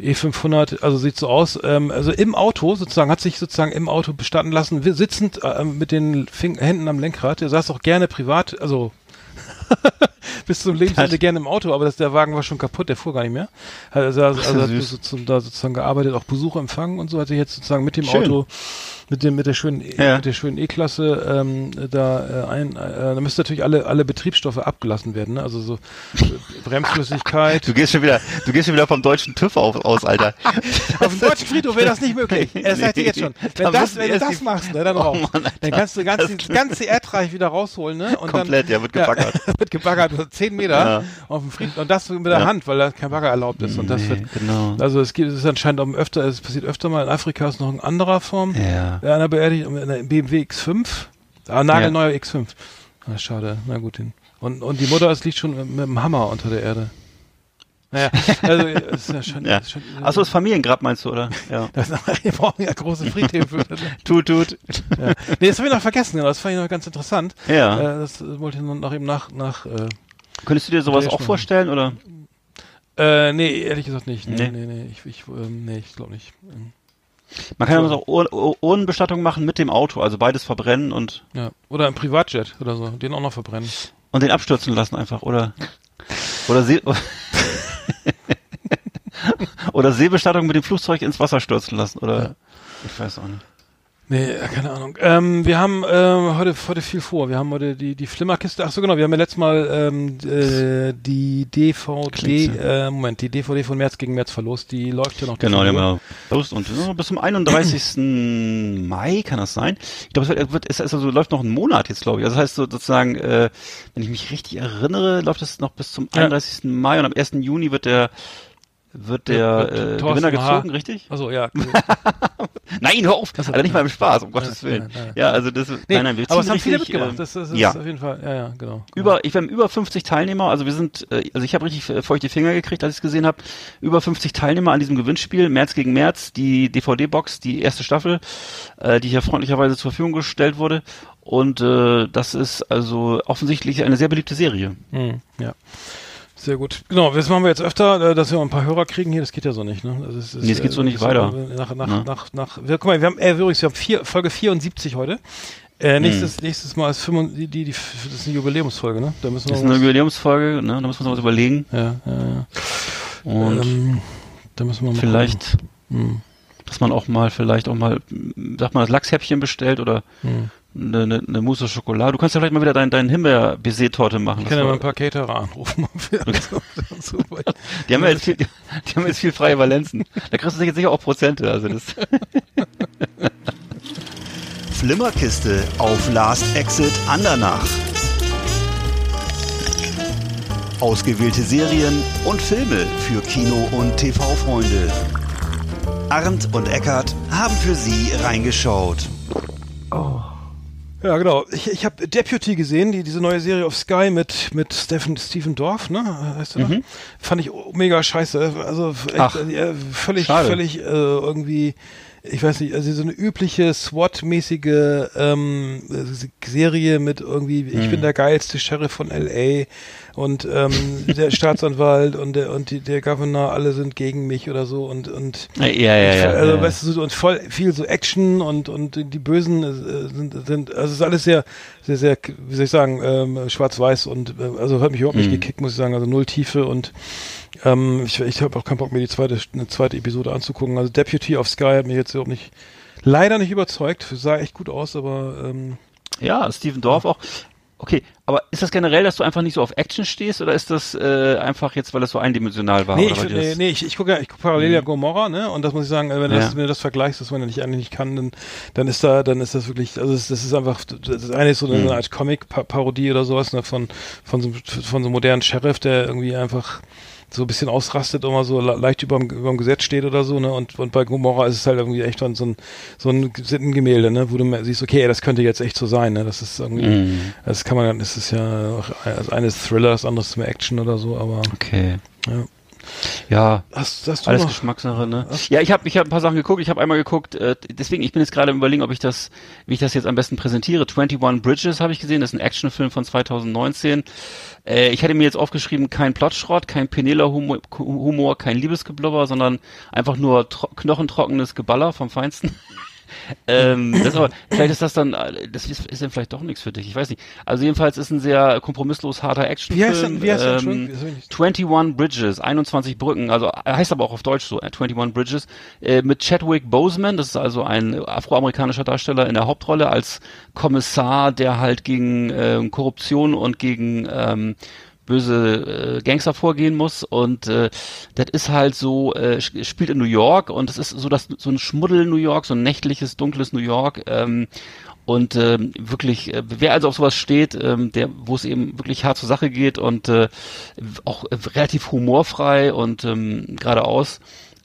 E500, also sieht so aus, ähm, also im Auto sozusagen, hat sich sozusagen im Auto bestatten lassen, wir sitzend äh, mit den Fing Händen am Lenkrad, der saß auch gerne privat, also bis zum Lebensende gerne im Auto, aber das, der Wagen war schon kaputt, der fuhr gar nicht mehr. Also, also, also hat sozusagen, da sozusagen gearbeitet, auch Besuch empfangen und so, hat sich jetzt sozusagen mit dem Schön. Auto, mit dem, mit der schönen, E- Ja. mit der schönen E-Klasse, ähm, da äh, ein, äh, da müsste natürlich alle, alle Betriebsstoffe abgelassen werden, ne? Also so äh, Bremsflüssigkeit. Du gehst schon wieder, du gehst schon wieder vom deutschen TÜV auf, aus, Alter. Auf dem deutschen Friedhof wäre das nicht möglich. Das Nee. sagt ihr jetzt schon. Wenn, Da das, müssen wenn du das machst, ne, dann Oh raus. Mann, dann kannst du ganz, das ganze Erdreich wieder rausholen, ne? Und Komplett, dann, ja, wird gebaggert. wird gebaggert, so zehn Meter Ja. auf dem Friedhof. Und das mit der Ja. Hand, weil da kein Bagger erlaubt ist. Und das Nee, wird, genau. also es gibt, es ist anscheinend auch öfter, es passiert öfter mal. In Afrika ist noch in anderer Form. Ja. Ja, einer beerdigt, in einer BMW X5. Ah, nagelneuer X5. Ah, schade. Na gut, den. Und, und die Mutter, es liegt schon mit, mit dem Hammer unter der Erde. Naja, also, es ist ja schon, Ja. ist schon Achso, das Familiengrab meinst du, oder? Ja. das, wir brauchen ja große Friedhöfe. Tut, tut. ja. Nee, das habe ich noch vergessen, genau. das fand ich noch ganz interessant. Ja. Äh, das wollte ich noch eben nach, nach äh, Könntest du dir sowas Ja, auch vorstellen, oder? äh, nee, ehrlich gesagt nicht. Nee, Nee. nee, nee, ich, ich, ähm, nee, ich glaube nicht. Man kann ja auch Ur Ur Urnenbestattung machen mit dem Auto, also beides verbrennen und, Ja. Oder ein Privatjet oder so, den auch noch verbrennen. und den abstürzen lassen einfach, oder? Oder See oder Seebestattung mit dem Flugzeug ins Wasser stürzen lassen, oder? Ja. Ich weiß auch nicht. Nee, keine Ahnung. Ähm, wir haben ähm, heute, heute viel vor. Wir haben heute die, die Flimmerkiste. Ach so, genau. Wir haben ja letztes Mal ähm, äh, die DVD, äh, Moment, die DVD von März gegen März verlost. Die läuft ja noch. Genau, die haben wir verlost. Und äh, bis zum 31. Mai kann das sein. Ich glaube, es, wird, es, es also, läuft noch einen Monat jetzt, glaube ich. Also das heißt so, sozusagen, äh, wenn ich mich richtig erinnere, läuft es noch bis zum 31. Ja. Mai und am 1. Juni wird der wird der äh, Gewinner gezogen, richtig? Also ja. nein, hör auf! Also, nicht mal im Spaß, um Gottes Willen. Ja, ja, ja, also das nee, nein, nein, wir aber es haben viele mitgemacht. Das, das ist ja. auf jeden Fall, ja, ja, genau. Über, ich wir haben über 50 Teilnehmer, also wir sind, äh, also ich habe richtig feuchte Finger gekriegt, als ich es gesehen habe. Über 50 Teilnehmer an diesem Gewinnspiel, März gegen März, die DVD-Box, die erste Staffel, äh, die hier freundlicherweise zur Verfügung gestellt wurde. Und äh, das ist also offensichtlich eine sehr beliebte Serie. Mhm, ja. Sehr gut. Genau, das machen wir jetzt öfter, äh, dass wir ein paar Hörer kriegen hier. Das geht ja so nicht, ne? Also es ist, nee, es geht so äh, nicht weiter. Nach, nach, ja. nach, nach, wir, guck mal, wir haben, äh, übrigens, wir haben vier, Folge 74 heute. Äh, nächstes, hm. nächstes Mal ist 5, die, die, die, das ist eine Jubiläumsfolge, ne? Da müssen wir das ist eine Jubiläumsfolge, ne? Da müssen wir uns was überlegen. Ja, ja, ja. Und ähm, da müssen wir mal vielleicht, hm. dass man auch mal, vielleicht auch mal, sag mal, das Lachshäppchen bestellt oder hm eine, eine, eine Mousse Schokolade. Du kannst ja vielleicht mal wieder deinen dein Himbeer-Baiser-Torte machen. Ich kann ja mal ein paar Caterer anrufen. die, haben ja jetzt viel, die, die haben jetzt viel freie Valenzen. Da kriegst du jetzt sicher auch Prozente. Also das Flimmerkiste auf Last Exit Andernach. Ausgewählte Serien und Filme für Kino- und TV-Freunde. Arndt und Eckart haben für Sie reingeschaut. Oh. Ja, genau. Ich, ich habe Deputy gesehen, die, diese neue Serie auf Sky mit, mit Stephen, Stephen Dorff, ne? Heißt der? Mhm. Fand ich mega scheiße. Also echt, äh, völlig, schade. völlig äh, irgendwie ich weiß nicht, also so eine übliche SWAT-mäßige ähm, Serie mit irgendwie, ich bin hm. der geilste Sheriff von LA und ähm, der Staatsanwalt und der und die, der Governor, alle sind gegen mich oder so und und ja, ja, ja, also ja, weißt du so und voll viel so Action und und die Bösen äh, sind sind also es ist alles sehr sehr sehr wie soll ich sagen ähm, schwarz-weiß und äh, also hat mich überhaupt nicht mhm. gekickt muss ich sagen also null Tiefe und ähm, ich ich habe auch keinen Bock mir die zweite eine zweite Episode anzugucken also Deputy of Sky hat mich jetzt überhaupt nicht leider nicht überzeugt sah echt gut aus aber ähm, ja, Steven Dorf auch. Okay, aber ist das generell, dass du einfach nicht so auf Action stehst oder ist das äh, einfach jetzt, weil das so eindimensional war? Nee, ich, nee, nee, ich, ich gucke ja, ich gucke parallel ja mhm. Gomorra, ne? Und das muss ich sagen, wenn, ja. das, wenn du das vergleichst, dass man ja nicht eigentlich nicht kann, dann, dann ist da, dann ist das wirklich, also das, das ist einfach, das eine ist so eine, mhm. eine Art Comic-Parodie oder sowas, ne? Von, von so, von so einem modernen Sheriff, der irgendwie einfach so ein bisschen ausrastet und mal so leicht überm, überm Gesetz steht oder so, ne? Und, und bei Gomorra ist es halt irgendwie echt so ein, so ein Sittengemälde, ne? Wo du siehst, okay, das könnte jetzt echt so sein, ne? Das ist irgendwie, mm. das kann man, das ist ja, auch, also eines Thriller, das andere ist mehr Action oder so, aber. Okay. Ja. Ja, hast, hast alles noch? Geschmackssache, ne? Hast ja, ich habe ich hab ein paar Sachen geguckt. Ich habe einmal geguckt, äh, deswegen, ich bin jetzt gerade überlegen, ob ich das, wie ich das jetzt am besten präsentiere. 21 Bridges habe ich gesehen, das ist ein Actionfilm von 2019. Äh, ich hatte mir jetzt aufgeschrieben, kein Plotschrott, kein Penela-Humor, kein Liebesgeblubber, sondern einfach nur knochentrockenes Geballer vom Feinsten ähm, das aber, vielleicht ist das dann, das ist, ist dann vielleicht doch nichts für dich. Ich weiß nicht. Also jedenfalls ist ein sehr kompromisslos harter Actionfilm. Wie heißt heißt ähm, 21 Bridges, 21 Brücken. Also heißt aber auch auf Deutsch so, 21 äh, Bridges. Äh, mit Chadwick Boseman, das ist also ein afroamerikanischer Darsteller in der Hauptrolle als Kommissar, der halt gegen äh, Korruption und gegen ähm, böse äh, Gangster vorgehen muss. Und äh, das ist halt so äh, spielt in New York. Und es ist so das so ein Schmuddel New York, so ein nächtliches dunkles New York ähm, und ähm, wirklich äh, wer also auf sowas steht, ähm, der wo es eben wirklich hart zur Sache geht und äh, auch äh, relativ humorfrei und ähm, geradeaus.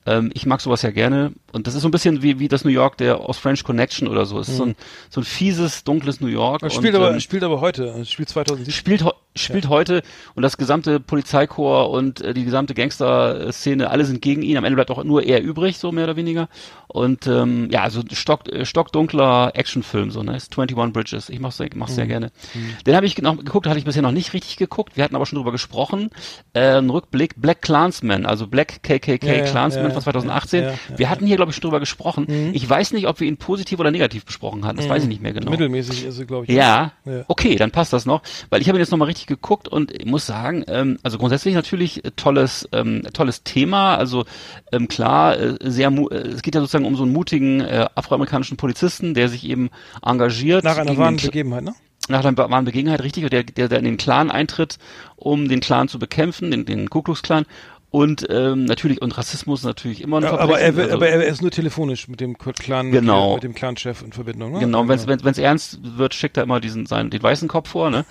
Ähm, ich mag sowas ja gerne. Und das ist so ein bisschen wie, wie das New York der aus French Connection oder so. Es ist mhm. so, ein, so ein fieses, dunkles New York. Das spielt, und, aber, ähm, spielt aber heute, spielt 2007. Spielt, spielt ja. heute und das gesamte Polizeikorps und äh, die gesamte Gangster-Szene, alle sind gegen ihn. Am Ende bleibt auch nur er übrig, so mehr oder weniger. Und ähm, ja, also stock, äh, stockdunkler Actionfilm, so, ne? Ist 21 Bridges. Ich mach's, mach's mhm. sehr gerne. Mhm. Den habe ich noch geguckt, hatte ich bisher noch nicht richtig geguckt. Wir hatten aber schon drüber gesprochen. Äh, ein Rückblick, Black Clansman, also Black KKK ja, Clansman von 2018. Wir hatten hier, glaube ich, schon drüber gesprochen. Mhm. Ich weiß nicht, ob wir ihn positiv oder negativ besprochen hatten. Das weiß ich nicht mehr genau. Mittelmäßig ist sie, glaube ich. Ja, Ja. okay, dann passt das noch, weil ich habe ihn jetzt nochmal richtig geguckt und muss sagen, ähm, also grundsätzlich natürlich äh, tolles, ähm, tolles Thema, also ähm, klar, äh, sehr, äh, es geht ja sozusagen um so einen mutigen äh, afroamerikanischen Polizisten, der sich eben engagiert Nach einer wahren Begebenheit, ne? nach einer wahren Begebenheit, richtig, und der, der, der in den Clan eintritt, um den Clan zu bekämpfen, den, den Ku Klux Klan. Und ähm, natürlich, und Rassismus natürlich immer ein Ja, aber er, also- aber er ist nur telefonisch mit dem Clan, Genau. mit dem Clan-Chef in Verbindung, ne? Genau, wenn es wenn, wenn's ernst wird, schickt er immer diesen seinen den weißen Kopf vor, ne?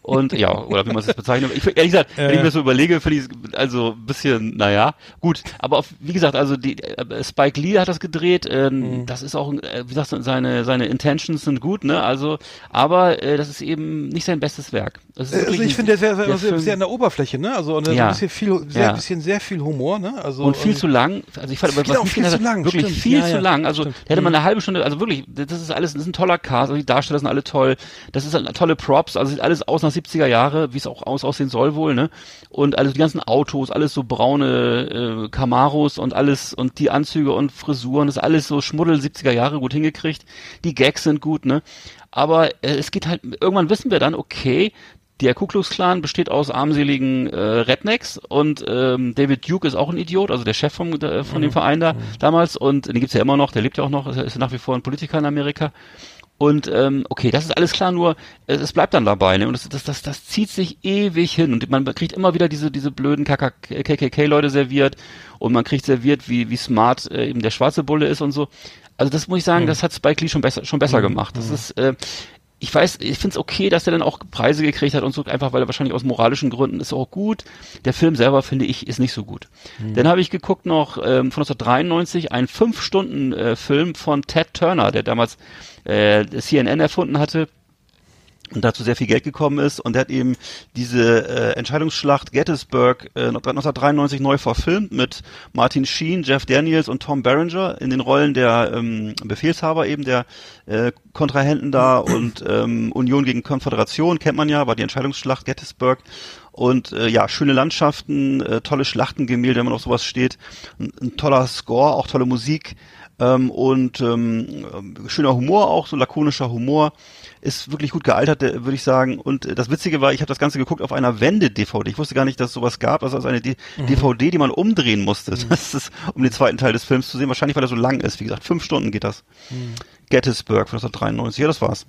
Und ja, oder wie man es bezeichnet. Ich, ehrlich gesagt, wenn ich mir das so überlege, finde ich also ein bisschen, naja, gut. Aber auf, wie gesagt, also die äh, Spike Lee hat das gedreht. Ähm, Mhm. Das ist auch, äh, wie sagst du, seine seine Intentions sind gut, ne? Also, aber äh, das ist eben nicht sein bestes Werk. Also ich finde, der ist sehr, sehr, Film- sehr an der Oberfläche, ne? Also und Ja. ein bisschen viel, sehr, Ja. bisschen sehr viel Humor, ne? Also und viel zu lang. Also ich fand, auch mich viel zu lang, wirklich stimmt. viel Ja, zu ja, lang. Also stimmt. da hätte man Mhm. eine halbe Stunde. Also wirklich, das ist alles, das ist ein toller Cast. Also die Darsteller sind alle toll. Das ist halt tolle Props. Also sieht alles aus nach 70er Jahre, wie es auch aus aussehen soll wohl, ne? Und alles die ganzen Autos, alles so braune äh, Camaros und alles und die Anzüge und Frisuren, das ist alles so Schmuddel 70er Jahre gut hingekriegt. Die Gags sind gut, ne? Aber äh, es geht halt irgendwann wissen wir dann, okay, der Ku Klux Klan besteht aus armseligen äh, Rednecks und ähm, David Duke ist auch ein Idiot, also der Chef vom, der, von dem Verein da damals und den gibt's ja immer noch, der lebt ja auch noch, ist, ist nach wie vor ein Politiker in Amerika. Und ähm, okay, das ist alles klar, nur äh, es bleibt dann dabei, ne? Und das, das, das, das zieht sich ewig hin und man kriegt immer wieder diese diese blöden KKK-Leute serviert und man kriegt serviert, wie wie smart äh, eben der schwarze Bulle ist und so. Also das muss ich sagen, das hat Spike Lee schon besser schon besser gemacht. Das ist äh, ich weiß, ich finde es okay, dass er dann auch Preise gekriegt hat und so, einfach weil er wahrscheinlich aus moralischen Gründen ist auch gut. Der Film selber, finde ich, ist nicht so gut. Dann habe ich geguckt noch ähm, von 1993 einen Fünf-Stunden-Film von Ted Turner, der damals äh, CNN erfunden hatte und dazu sehr viel Geld gekommen ist. Und der hat eben diese äh, Entscheidungsschlacht Gettysburg äh, 1993 neu verfilmt mit Martin Sheen, Jeff Daniels und Tom Berenger in den Rollen der ähm, Befehlshaber eben der äh, Kontrahenten da und ähm, Union gegen Konföderation kennt man ja, war die Entscheidungsschlacht Gettysburg. Und äh, ja, schöne Landschaften, äh, tolle Schlachtengemälde, wenn man auf sowas steht, ein, ein toller Score, auch tolle Musik ähm, und ähm, ähm, schöner Humor auch, so lakonischer Humor. Ist wirklich gut gealtert, äh, würde ich sagen. Und äh, das Witzige war, ich habe das Ganze geguckt auf einer Wende-DVD. Ich wusste gar nicht, dass es sowas gab. Also, also eine D DVD, die man umdrehen musste. Das ist, um den zweiten Teil des Films zu sehen. Wahrscheinlich, weil er so lang ist. Wie gesagt, fünf Stunden geht das. Gettysburg von 1993. Ja, das war's.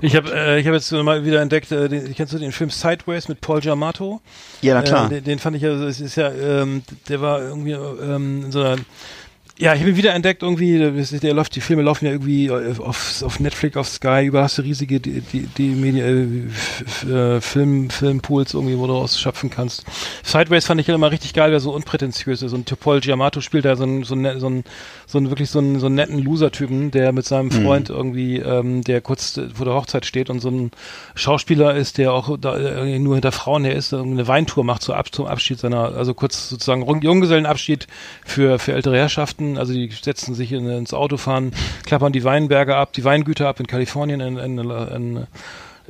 Ich habe äh, ich hab jetzt mal wieder entdeckt, äh, den, kennst du den Film Sideways mit Paul Giamatti? Ja, na klar. Äh, den, den fand ich ja, es ist ja, ähm, der war irgendwie ähm, in so einer ja, ich habe ihn wieder entdeckt irgendwie, der, läuft, die Filme laufen ja irgendwie auf, auf Netflix, auf Sky, überall hast du riesige die, die, die Media, äh, äh, Film, Filmpools irgendwie, wo du rausschöpfen kannst. Sideways fand ich ja immer richtig geil, der so unprätentiös ist. Und Paul Giamatti spielt da so einen, so einen, so einen, so einen wirklich so einen, so einen netten Loser-Typen, der mit seinem Freund irgendwie, ähm, der kurz vor der Hochzeit steht und so ein Schauspieler ist, der auch da, äh, nur hinter Frauen her ist, eine Weintour macht zur zum Abschied seiner, also kurz sozusagen Jung- Junggesellenabschied für, für ältere Herrschaften. Also die setzen sich in, ins Auto, fahren, klappern die Weinberge ab, die Weingüter ab in Kalifornien in, in, in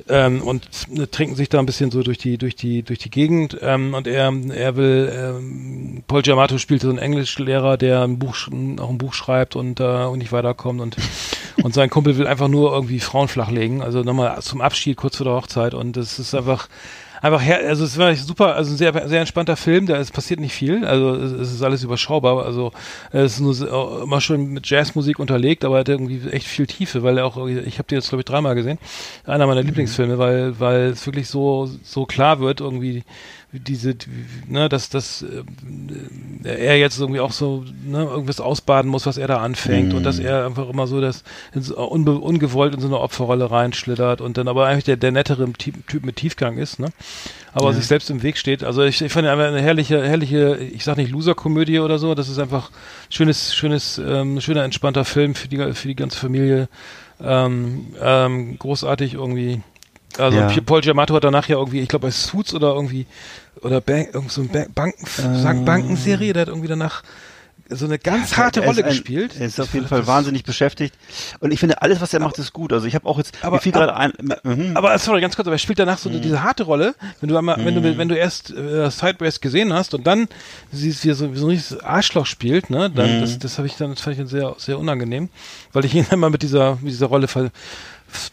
ähm, und trinken sich da ein bisschen so durch die durch die durch die Gegend. Ähm, und er er will ähm, Paul Giamatti spielt so einen Englischlehrer, der ein Buch auch ein Buch schreibt und äh, und nicht weiterkommt. Und und sein Kumpel will einfach nur irgendwie Frauen flachlegen, also nochmal zum Abschied kurz vor der Hochzeit. Und das ist einfach einfach her, also es war super, also ein sehr, sehr entspannter Film, da es passiert nicht viel, also es, ist alles überschaubar, also es ist nur so- immer schon mit Jazzmusik unterlegt, aber er hat irgendwie echt viel Tiefe, weil er auch, ich habe den jetzt glaube ich dreimal gesehen, einer meiner Lieblingsfilme, weil weil es wirklich so so klar wird irgendwie diese, ne, dass, dass äh, er jetzt irgendwie auch so ne, irgendwas ausbaden muss, was er da anfängt und dass er einfach immer so das unbe, ungewollt in so eine Opferrolle reinschlittert und dann aber eigentlich der, der nettere Typ, typ mit Tiefgang ist, ne? Aber sich selbst im Weg steht. Also ich, ich fand einfach eine herrliche, herrliche, ich sag nicht Loser-Komödie oder so, das ist einfach schönes, schönes, ähm, schöner, entspannter Film für die, für die ganze Familie. Ähm, ähm, großartig irgendwie. Also Ja. Paul Giamatti hat danach ja irgendwie, ich glaube bei Suits oder irgendwie oder Bank, irgend so eine Bank, Banken, Äh. Bankenserie, der hat irgendwie danach so eine ganz harte Rolle ein- gespielt. Er ist auf jeden Fall wahnsinnig beschäftigt. Und ich finde, alles, was er macht, ist gut. Also ich habe auch jetzt, Aber- mir fiel gerade ein, mhm. Aber sorry, ganz kurz, aber er spielt danach so diese harte Rolle, wenn du einmal, wenn du wenn du erst äh, Sideways gesehen hast und dann siehst, wie er so, wie so ein richtiges Arschloch spielt, ne, dann das, das habe ich dann das fand ich dann sehr sehr unangenehm, weil ich ihn immer mit dieser mit dieser Rolle ver,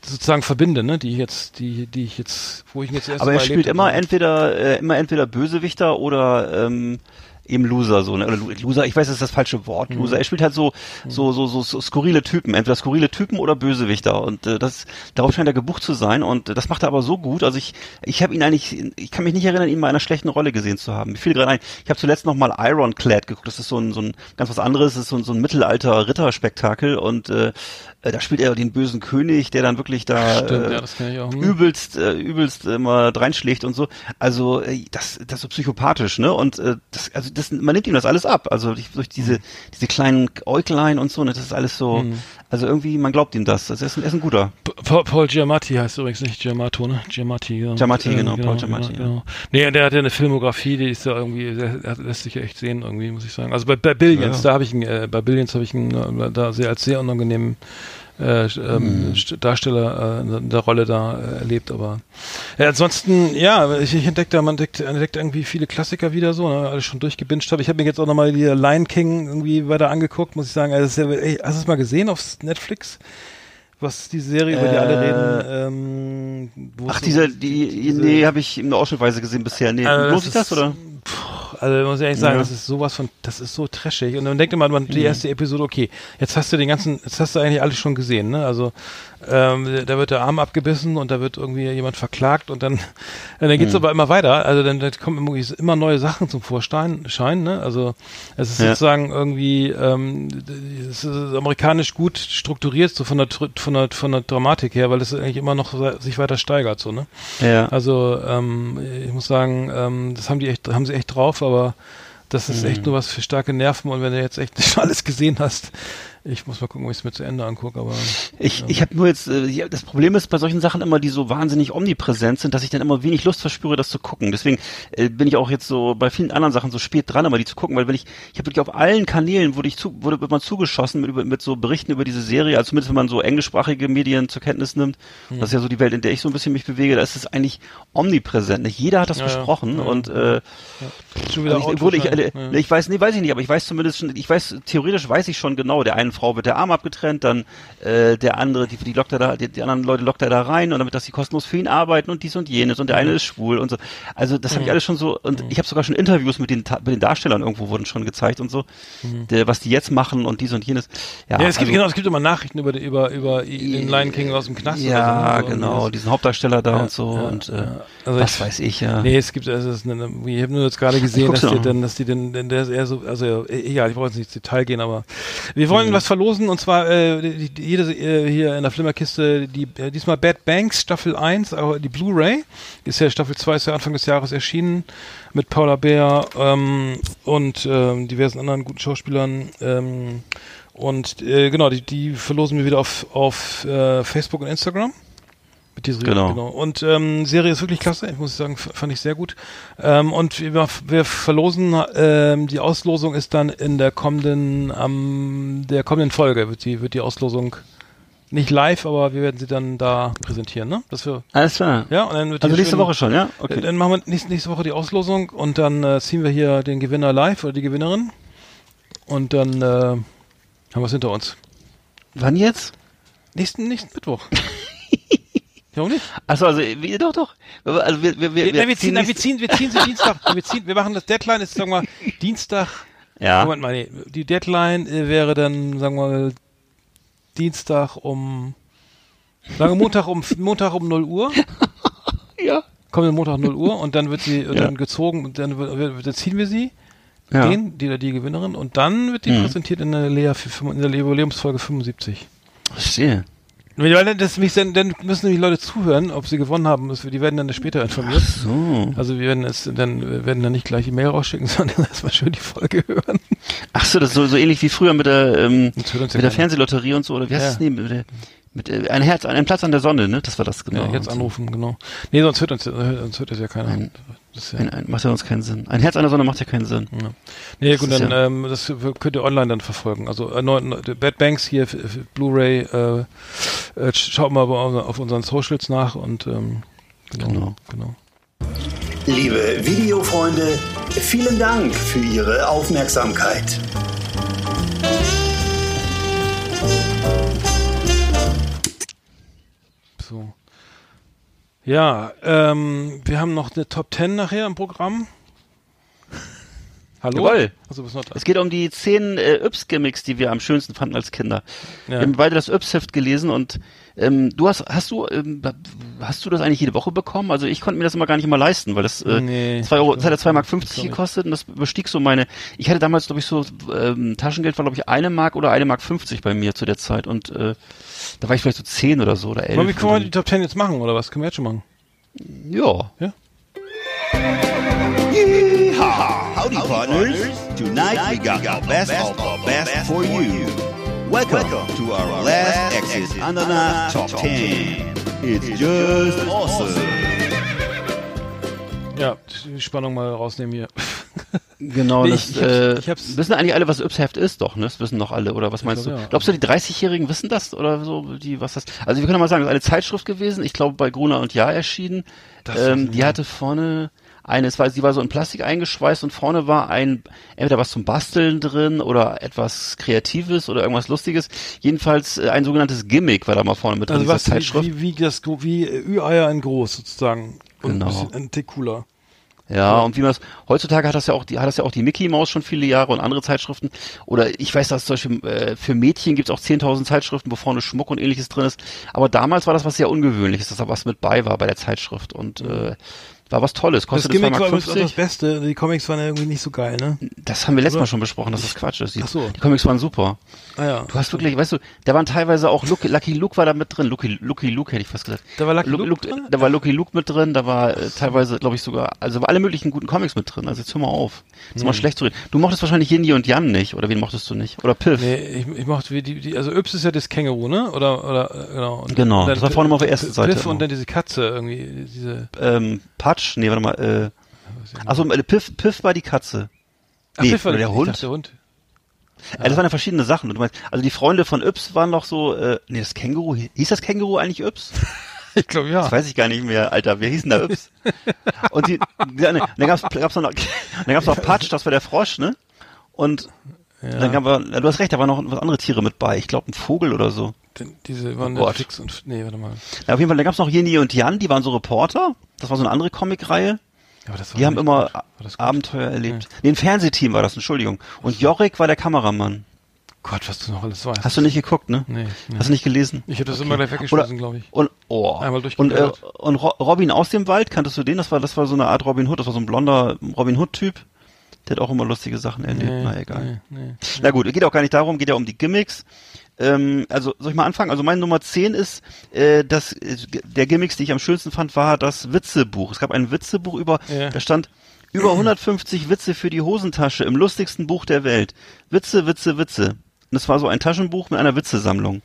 sozusagen verbinde, ne, die ich jetzt die die ich jetzt wo ich ihn jetzt erst aber er spielt immer habe. entweder, äh, immer entweder Bösewichter oder, ähm, eben Loser, so, ne? Oder Lo- Loser, ich weiß, das ist das falsche Wort. Mhm. Loser. Er spielt halt so, so, so, so, so skurrile Typen. Entweder skurrile Typen oder Bösewichter. Und äh, das, darauf scheint er gebucht zu sein. Und äh, das macht er aber so gut. Also ich, ich habe ihn eigentlich, ich kann mich nicht erinnern, ihn mal in einer schlechten Rolle gesehen zu haben. Mir fiel gerade ein, ich habe zuletzt noch mal Ironclad geguckt. Das ist so ein, so ein ganz was anderes. Das ist so ein, so ein Mittelalter Ritterspektakel. Und äh, äh, da spielt er den bösen König, der dann wirklich da Stimmt, äh, ja. Hm. übelst, äh, übelst immer reinschlägt und so. Also äh, das, das ist so psychopathisch, ne? Und äh, das, also das, man nimmt ihm das alles ab. Also durch, diese, diese kleinen Äuglein und so, ne? Das ist alles so. Also irgendwie, man glaubt ihm das. Das ist ein, er ist ein guter. Paul, Paul Giamatti heißt übrigens nicht Giamato, ne? Giamatti, ja. Giamatti, genau, Paul Giamatti, ja. Genau. Nee, der hat ja eine Filmografie, die ist ja irgendwie, der, der lässt sich ja echt sehen, irgendwie, muss ich sagen. Also bei, bei Billions, Ja. da habe ich ihn, äh, bei Billions habe ich ihn äh, da sehr als sehr unangenehmen äh, ähm, St- Darsteller äh, in der Rolle da äh, erlebt, aber ja, ansonsten, ja, ich, ich entdecke da, man entdeckt, entdeckt irgendwie viele Klassiker wieder so, ne, alles schon durchgebinged habe. Ich habe mir jetzt auch nochmal die Lion King irgendwie weiter angeguckt, muss ich sagen. Also, ja, ey, hast du es mal gesehen auf Netflix? Was die Serie, über die alle Äh, reden, ähm, Ach, es diese, so- die, diese- nee, habe ich in der Ausschnittweise gesehen bisher. Nee, also lohnt sich das, oder? Puh, also muss ich ehrlich sagen, Ja. das ist sowas von, das ist so trashig. Und dann denkt man, man die erste Episode, okay, jetzt hast du den ganzen, jetzt hast du eigentlich alles schon gesehen, ne? Also ähm, da wird der Arm abgebissen und da wird irgendwie jemand verklagt und dann, dann geht's aber immer weiter. Also dann, dann kommen immer neue Sachen zum Vorschein, Schein, ne? Also es ist Ja. sozusagen irgendwie, ähm, es ist amerikanisch gut strukturiert, so von der, von der, von der Dramatik her, weil es eigentlich immer noch sich weiter steigert, so, ne? Ja. Also ähm, ich muss sagen, ähm, das haben die echt, haben sie echt drauf, aber das ist Mhm. echt nur was für starke Nerven und wenn du jetzt echt nicht alles gesehen hast, ich muss mal gucken, ob ich es mir zu Ende angucke, aber Ich, ich habe nur jetzt, äh, ja, das Problem ist bei solchen Sachen immer, die so wahnsinnig omnipräsent sind, dass ich dann immer wenig Lust verspüre, das zu gucken. Deswegen äh, bin ich auch jetzt so bei vielen anderen Sachen so spät dran, immer die zu gucken, weil wenn ich, ich habe wirklich auf allen Kanälen wurde ich zu, wurde wird man zugeschossen mit, über- mit so Berichten über diese Serie, also zumindest wenn man so englischsprachige Medien zur Kenntnis nimmt. Hm. Das ist ja so die Welt, in der ich so ein bisschen mich bewege, da ist es eigentlich omnipräsent. Nicht jeder hat das Ja, ja. besprochen Ja, ja. und äh, schon wieder also ich, wurde ich, äh, ja. ich weiß, nee, weiß ich nicht, aber ich weiß zumindest schon, ich weiß, theoretisch weiß ich schon genau, der einen Frau wird der Arm abgetrennt, dann äh, der andere, die, die lockt er da, die, die anderen Leute lockt er da rein und damit, dass sie kostenlos für ihn arbeiten und dies und jenes und der eine ist schwul und so. Also das habe ich alles schon so und ich habe sogar schon Interviews mit den, mit den Darstellern irgendwo wurden schon gezeigt und so, der, was die jetzt machen und dies und jenes. Ja, Ja, es gibt also, genau, es gibt immer Nachrichten über über über den Lion King aus dem Knast. ja, so, ne? genau, diesen Hauptdarsteller da Ja, und so ja, und äh. Also was ich- weiß ich, ja. Nee, es gibt, also es ist eine, ich habe nur jetzt gerade gesehen, dass die dann, dass die denn, denn der ist eher so, also äh, egal, ich brauche jetzt nicht ins Detail gehen, aber wir Mhm. Was verlosen und zwar äh, jede äh, hier in der Flimmerkiste, die äh, diesmal Bad Banks Staffel 1, aber die Blu-ray ist ja Staffel 2 ist ja Anfang des Jahres erschienen mit Paula Bär ähm, und ähm, diversen anderen guten Schauspielern. Ähm, und äh, genau, die, die verlosen wir wieder auf, auf äh, Facebook und Instagram. Mit dieser, Genau. genau. Und ähm, Serie ist wirklich klasse, ich muss sagen, fand ich sehr gut. Ähm, und wir, wir verlosen, ähm, die Auslosung ist dann in der kommenden, am der kommenden Folge wird die, wird die Auslosung nicht live, aber wir werden sie dann da präsentieren, ne? Dass wir, Alles klar. ja, und dann wird Also nächste schön- Woche schon, ja? Okay. Dann machen wir nächste, nächste Woche die Auslosung und dann äh, ziehen wir hier den Gewinner live oder die Gewinnerin. Und dann äh, haben wir es hinter uns. Wann jetzt? Nächsten, nächsten Mittwoch. Warum nicht? Achso, also wie, doch, doch. Also wir, wir, wir, Wir, nein, wir, ziehen, nein, wir, ziehen, wir ziehen sie Dienstag. Wir, ziehen, wir machen das Deadline ist, sagen wir mal, Dienstag. Ja. Moment mal, nee, die Deadline äh, wäre dann, sagen wir mal, Dienstag um, sagen wir Montag um, Montag um 0 Uhr. Ja. Kommenden Montag 0 Uhr und dann wird sie Ja. dann gezogen und dann, wird- dann ziehen wir sie, Ja. den, die oder die Gewinnerin und dann wird die Mhm. präsentiert in der Lea, für in der Jubiläumsfolge 75. Verstehe. Weil dann, das mich, dann, dann müssen die Leute zuhören, ob sie gewonnen haben. Die werden dann später informiert. So. Also wir werden es dann werden dann nicht gleich E-Mail rausschicken, sondern erstmal schön die Folge hören. Ach so, das ist so, so ähnlich wie früher mit der, ähm, mit der keiner. Fernsehlotterie und so, oder wie heißt Ja. das? Nee, mit, der- mit äh, ein Herz, ein Platz an der Sonne, ne? Das war das genau. Ja, jetzt anrufen, genau. Nee, sonst hört uns, sonst hört das ja keiner. Nein. Das ja, Ein, ein, macht ja sonst keinen Sinn. Ein Herz einer Sonne macht ja keinen Sinn. ja. Nee, gut, ist dann ja- ähm, das könnt ihr online dann verfolgen. Also äh, neu, neu, Bad Banks hier, Blu-ray, äh, äh, schaut mal auf, auf unseren Socials nach und ähm, genau. Genau. genau. Liebe Videofreunde, vielen Dank für Ihre Aufmerksamkeit. So. Ja, ähm, wir haben noch eine Top 10 nachher im Programm. Hallo? Jawohl. Also, bist noch da? Es geht um die zehn äh, Yps-Gimmicks, die wir am schönsten fanden als Kinder. Ja. Wir haben beide das Yps-Heft gelesen und ähm, du hast, hast du, ähm, hast du das eigentlich jede Woche bekommen? Also ich konnte mir das immer gar nicht immer leisten, weil das äh, Nee, zwei Euro, das hat ja zwei Mark glaub 50 nicht. gekostet und das überstieg so meine. Ich hatte damals, glaube ich, so ähm, Taschengeld war, glaube ich, eine Mark oder eine Mark 50 bei mir zu der Zeit und äh, da war ich vielleicht so zehn oder so oder elf. Wollen wir, können wir die Top 10 jetzt machen, oder was? Können wir jetzt schon machen? ja. Ja? Yeehaw! Howdy, partners. Tonight we got our best of our best for you. Welcome to our last Exit Ananas Top 10. It's just awesome. Ja, die Spannung mal rausnehmen hier. Genau, Nee, das, ich- ich hab's- äh, ich hab's- wissen eigentlich alle, was Yps-Heft ist, doch, ne? Das wissen doch alle, oder was meinst glaub, du? ja. Glaubst du, die 30-Jährigen wissen das oder so, die, was das? Also wir können mal sagen, das ist eine Zeitschrift gewesen, ich glaube bei Gruner und Jahr erschienen. Ähm, die hatte vorne eine, es war, sie war so in Plastik eingeschweißt und vorne war ein, entweder was zum Basteln drin oder etwas Kreatives oder irgendwas Lustiges. Jedenfalls äh, ein sogenanntes Gimmick war da mal vorne mit drin, Also was Zeitschrift. wie, wie, das wie äh, Ü-Eier in groß sozusagen. Und Genau. ein bisschen ein Tick cooler. Ja, und wie man das, heutzutage hat das ja auch die, hat das ja auch die Mickey Maus schon viele Jahre und andere Zeitschriften. Oder ich weiß, dass zum Beispiel äh, für Mädchen gibt es auch 10.000 Zeitschriften, wo vorne Schmuck und ähnliches drin ist. Aber damals war das was sehr Ungewöhnliches, dass da was mit bei war bei der Zeitschrift. Und äh, war was Tolles. Das Kostet Gimmick 2,50 war übrigens auch das Beste. Die Comics waren ja irgendwie nicht so geil, ne? Das haben wir letztes Oder? Mal schon besprochen, dass das Quatsch ist. Die, Ach so. die Comics waren super. Ah ja. Du hast wirklich, weißt du, da waren teilweise auch Lucky, Lucky Luke war da mit drin. Lucky, Lucky Luke hätte ich fast gesagt. Da war Lucky Lu- Luke drin? Da war Lucky Luke mit drin, da war äh, teilweise, glaube ich, sogar, also alle möglichen guten Comics mit drin. Also jetzt hör mal auf. Jetzt Hm. mal schlecht zu reden. Du mochtest wahrscheinlich Yindi und Jan nicht, oder wen mochtest du nicht? Oder Piff? Nee, ich, ich mochte wie die, die, also Yps ist ja das Känguru, ne? Oder, oder, äh, genau. Und Genau, das war vorne mal auf der ersten Piff Seite Piff und dann diese Katze irgendwie, diese, Ähm, Patsch? Nee, warte mal, äh, achso, äh, Piff, Piff war die Katze. Ach, Nee, Piff war oder der ich Hund? dachte, der Hund. Äh, das waren ja verschiedene Sachen. Meinst, also die Freunde von Yps waren noch so, äh, nee, das Känguru, hieß das Känguru eigentlich Yps? Ich glaube, ja. Das weiß ich gar nicht mehr, Alter. Wer hieß denn da Yps? Und die, ja, ne, dann gab's, gab's noch, dann gab's noch Patsch, das war der Frosch, ne? Und ja. dann gab er, du hast recht, da waren noch was andere Tiere mit bei. Ich glaube, ein Vogel oder so. Den- diese waren Oh. Netflix und, nee, warte mal. Ja, auf jeden Fall, da gab's noch Jenny und Jan, die waren so Reporter. Das war so eine andere Comicreihe. Ja, aber das war Die haben immer? Abenteuer erlebt. Nee, ein Fernsehteam war das, Entschuldigung. Und Jorik war der Kameramann. Gott, was du noch alles weißt. Hast du nicht geguckt, ne? Nee, nee. Hast du nicht gelesen? Ich habe das Okay. immer gleich weggeschmissen, glaube ich. Und, oh. Einmal und, äh, und Ro Robin aus dem Wald, kanntest du den? Das war, das war so eine Art Robin Hood, das war so ein blonder Robin Hood-Typ. Der hat auch immer lustige Sachen erlebt. Nee, Na, egal. Nee, nee. Na gut, geht auch gar nicht darum, geht ja um die Gimmicks. Ähm, also soll ich mal anfangen? Also meine Nummer 10 ist, äh, das, äh, der Gimmicks, die ich am schönsten fand, war das Witzebuch. Es gab ein Witzebuch über, Ja. da stand über 150 Witze für die Hosentasche im lustigsten Buch der Welt. Witze, Witze, Witze. Und es war so ein Taschenbuch mit einer Witzesammlung.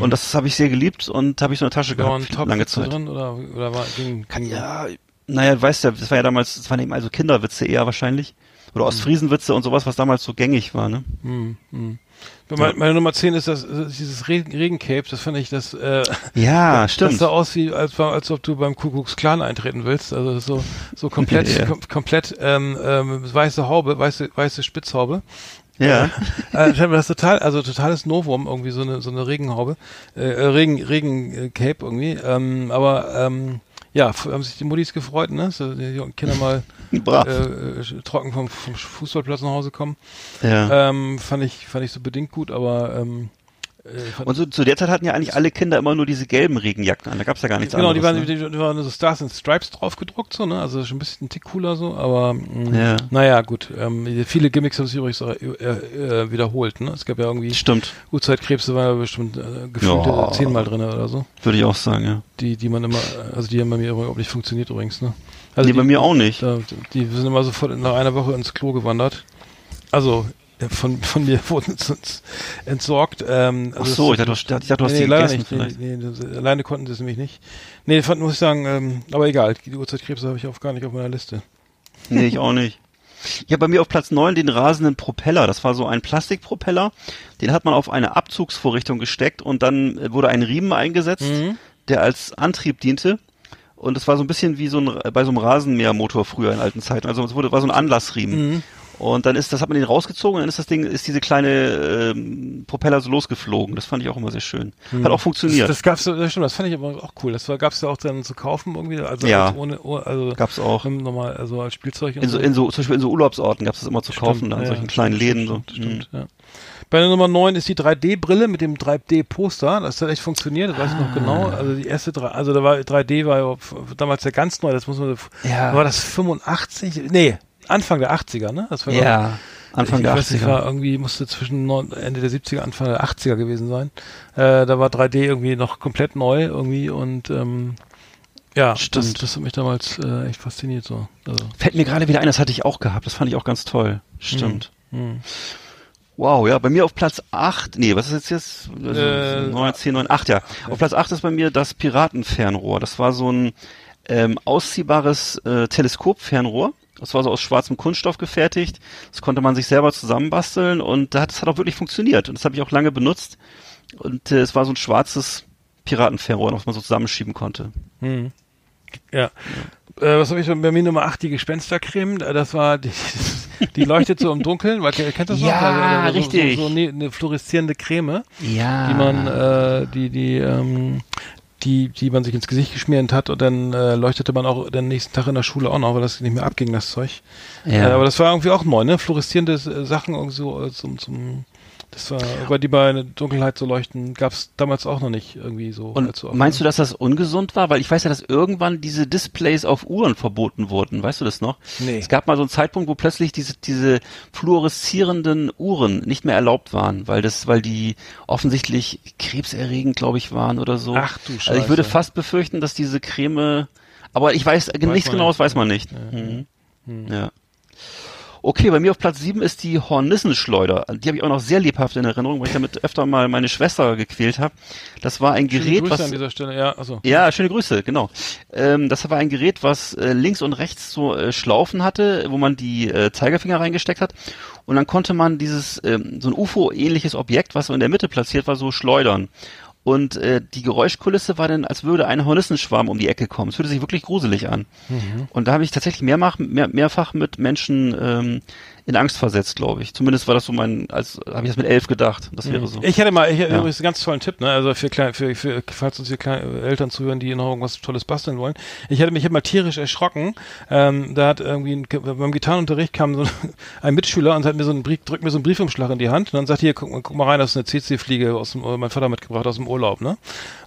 Und das habe ich sehr geliebt und habe ich so eine Tasche waren gehabt, Top lange Witze Zeit. drin oder, oder war, ging, ging Ja, naja, weißt ja, das war ja damals, das waren eben also Kinderwitze eher wahrscheinlich. Oder Ostfriesenwitze und sowas, was damals so gängig war, ne? Hm, hm. Meine, meine Nummer 10 ist das, dieses Regen, Regencape, das fand ich, das, äh, Ja, das stimmt. sah aus wie, als, als ob du beim Kuckucks Clan eintreten willst. Also so, so komplett, Ja. kom komplett ähm, ähm, weiße Haube, weiße, weiße Spitzhaube. Ja. äh, habe das total, also totales Novum, irgendwie so eine so eine Regenhaube, äh, äh, Regen Regen äh, Cape irgendwie. Ähm, aber ähm, ja, haben sich die Muttis gefreut, ne? So die Kinder mal äh, äh, trocken vom, vom Fußballplatz nach Hause kommen. ja. Ähm, fand ich fand ich so bedingt gut, aber ähm, äh, Und so, zu der Zeit hatten ja eigentlich alle Kinder immer nur diese gelben Regenjacken an. Da gab's ja gar nichts genau, die waren, anderes. ne? die, die waren so Stars and Stripes drauf gedruckt, so, ne? Also schon ein bisschen Tick cooler so, aber mh, Ja. naja, gut. Ähm, viele Gimmicks haben sich übrigens auch, äh, äh, wiederholt, ne? Es gab ja irgendwie Stimmt, Urzeitkrebse war ja bestimmt äh, gefühlte Ja. zehnmal drin oder so. würde ich auch sagen, ja. Die, die man immer, äh, also die haben bei mir überhaupt nicht funktioniert übrigens, ne? Also nee, die, bei mir auch nicht. Da, die sind immer sofort nach einer Woche ins Klo gewandert. Also äh, von, von mir wurden uns entsorgt. Ähm, Ach also so, ich das- dachte, du, ich dachte, du hast nee, die leider gegessen nicht. vielleicht. Nee, nee, das, alleine konnten sie es nämlich nicht. Nee, fand, muss ich sagen, ähm, aber egal, die Uhrzeitkrebse habe ich auch gar nicht auf meiner Liste. Nee, ich auch nicht. Ich habe bei mir auf Platz 9 den rasenden Propeller. Das war so ein Plastikpropeller. Den hat man auf eine Abzugsvorrichtung gesteckt und dann äh, wurde ein Riemen eingesetzt, Mhm. der als Antrieb diente. Und es war so ein bisschen wie so ein, bei so einem Rasenmähermotor früher in alten Zeiten. Also es wurde, war so ein Anlassriemen. Mhm. Und dann ist das, hat man den rausgezogen und dann ist das Ding, ist diese kleine ähm, Propeller so losgeflogen. Das fand ich auch immer sehr schön. Hat auch funktioniert. Das, das gab's, das stimmt, das fand ich aber auch cool. Das war, gab's ja auch dann zu kaufen irgendwie, also Ja. als ohne, oh, also Gab's auch. nochmal, also als Spielzeug In so, in so, zum Beispiel in so Urlaubsorten gab es das immer zu kaufen, Stimmt, da in ja, solchen kleinen stimmt, Läden. Stimmt, so. stimmt, Mhm. ja. Bei der Nummer 9 ist die 3D-Brille mit dem 3D-Poster. Das hat echt funktioniert, das weiß ich Ah. noch genau. Also die erste, also da war 3D war ja damals ja ganz neu, das muss man, Ja. war das 85? Nee, Anfang der 80er, ne? Das war Ja, Anfang ich der weiß nicht, 80er. war irgendwie, musste zwischen neun, Ende der 70er, Anfang der 80er gewesen sein. Äh, da war 3D irgendwie noch komplett neu irgendwie und ähm, ja, das, Stimmt. das hat mich damals äh, echt fasziniert so. Also, Fällt mir gerade wieder ein, das hatte ich auch gehabt. Das fand ich auch ganz toll. Stimmt. hm. Wow, ja, bei mir auf Platz 8, nee, was ist jetzt jetzt? Also, Äh, 9, 10, 9, 8, ja. Auf Platz 8 ist bei mir das Piratenfernrohr. Das war so ein ähm, ausziehbares äh, Teleskopfernrohr. Das war so aus schwarzem Kunststoff gefertigt. Das konnte man sich selber zusammenbasteln und das hat auch wirklich funktioniert. Und das habe ich auch lange benutzt. Und äh, es war so ein schwarzes Piratenfernrohr, was man so zusammenschieben konnte. Hm. Ja. Äh, was habe ich bei mir Nummer 8, die Gespenstercreme, Äh, das war die, die leuchtet so im Dunkeln, weil kennt das noch? Ja, Also, so, richtig. So, so eine, eine fluoreszierende Creme, Ja. die man äh, die die ähm, die, die man sich ins Gesicht geschmiert hat und dann äh, leuchtete man auch den nächsten Tag in der Schule auch noch, weil das nicht mehr abging, das Zeug. ja. Äh, aber das war irgendwie auch neu, ne? Fluoreszierende Sachen irgendwie so äh, zum, zum das war, weil die bei Dunkelheit so leuchten, gab es damals auch noch nicht irgendwie so. Und oft, meinst du, dass das ungesund war? Weil ich weiß ja, dass irgendwann diese Displays auf Uhren verboten wurden. Weißt du das noch? Nee. Es gab mal so einen Zeitpunkt, wo plötzlich diese, diese fluoreszierenden Uhren nicht mehr erlaubt waren, weil das, weil die offensichtlich krebserregend, glaube ich, waren oder so. Ach du Also ich würde Scheiße. fast befürchten, dass diese Creme, aber ich weiß, nichts man genaues nicht. weiß man nicht. Mhm. Ja. Okay, bei mir auf Platz sieben ist die Hornissenschleuder. Die habe ich auch noch sehr lebhaft in Erinnerung, weil ich damit öfter mal meine Schwester gequält habe. Das war ein Schöne Gerät, Grüße was an dieser Stelle, ja, also. ja, schöne Grüße, genau. Ähm, das war ein Gerät, was äh, links und rechts so äh, Schlaufen hatte, wo man die äh, Zeigefinger reingesteckt hat. Und dann konnte man dieses, ähm, so ein UFO-ähnliches Objekt, was so in der Mitte platziert war, so schleudern. Und äh, die Geräuschkulisse war dann, als würde ein Hornissenschwarm um die Ecke kommen. Es fühlte sich wirklich gruselig an. Und da habe ich tatsächlich mehrmach, mehr, mehrfach mit Menschen ähm, in Angst versetzt, glaube ich. Zumindest war das so mein, als habe ich das mit elf gedacht. Das wäre so. Ich hätte mal, ich hätte Ja. übrigens einen ganz tollen Tipp, ne? Also für, klein, für, für falls uns hier kleine Eltern zuhören, die noch irgendwas Tolles basteln wollen. Ich hätte mich immer tierisch erschrocken. Ähm, da hat irgendwie ein, beim Gitarrenunterricht kam so ein Mitschüler und hat mir so einen Brief, drückt mir so einen Briefumschlag in die Hand und dann sagt hier, guck, mal- guck mal rein, das ist eine CC-Fliege aus dem, äh, mein Vater mitgebracht aus dem Urlaub, ne?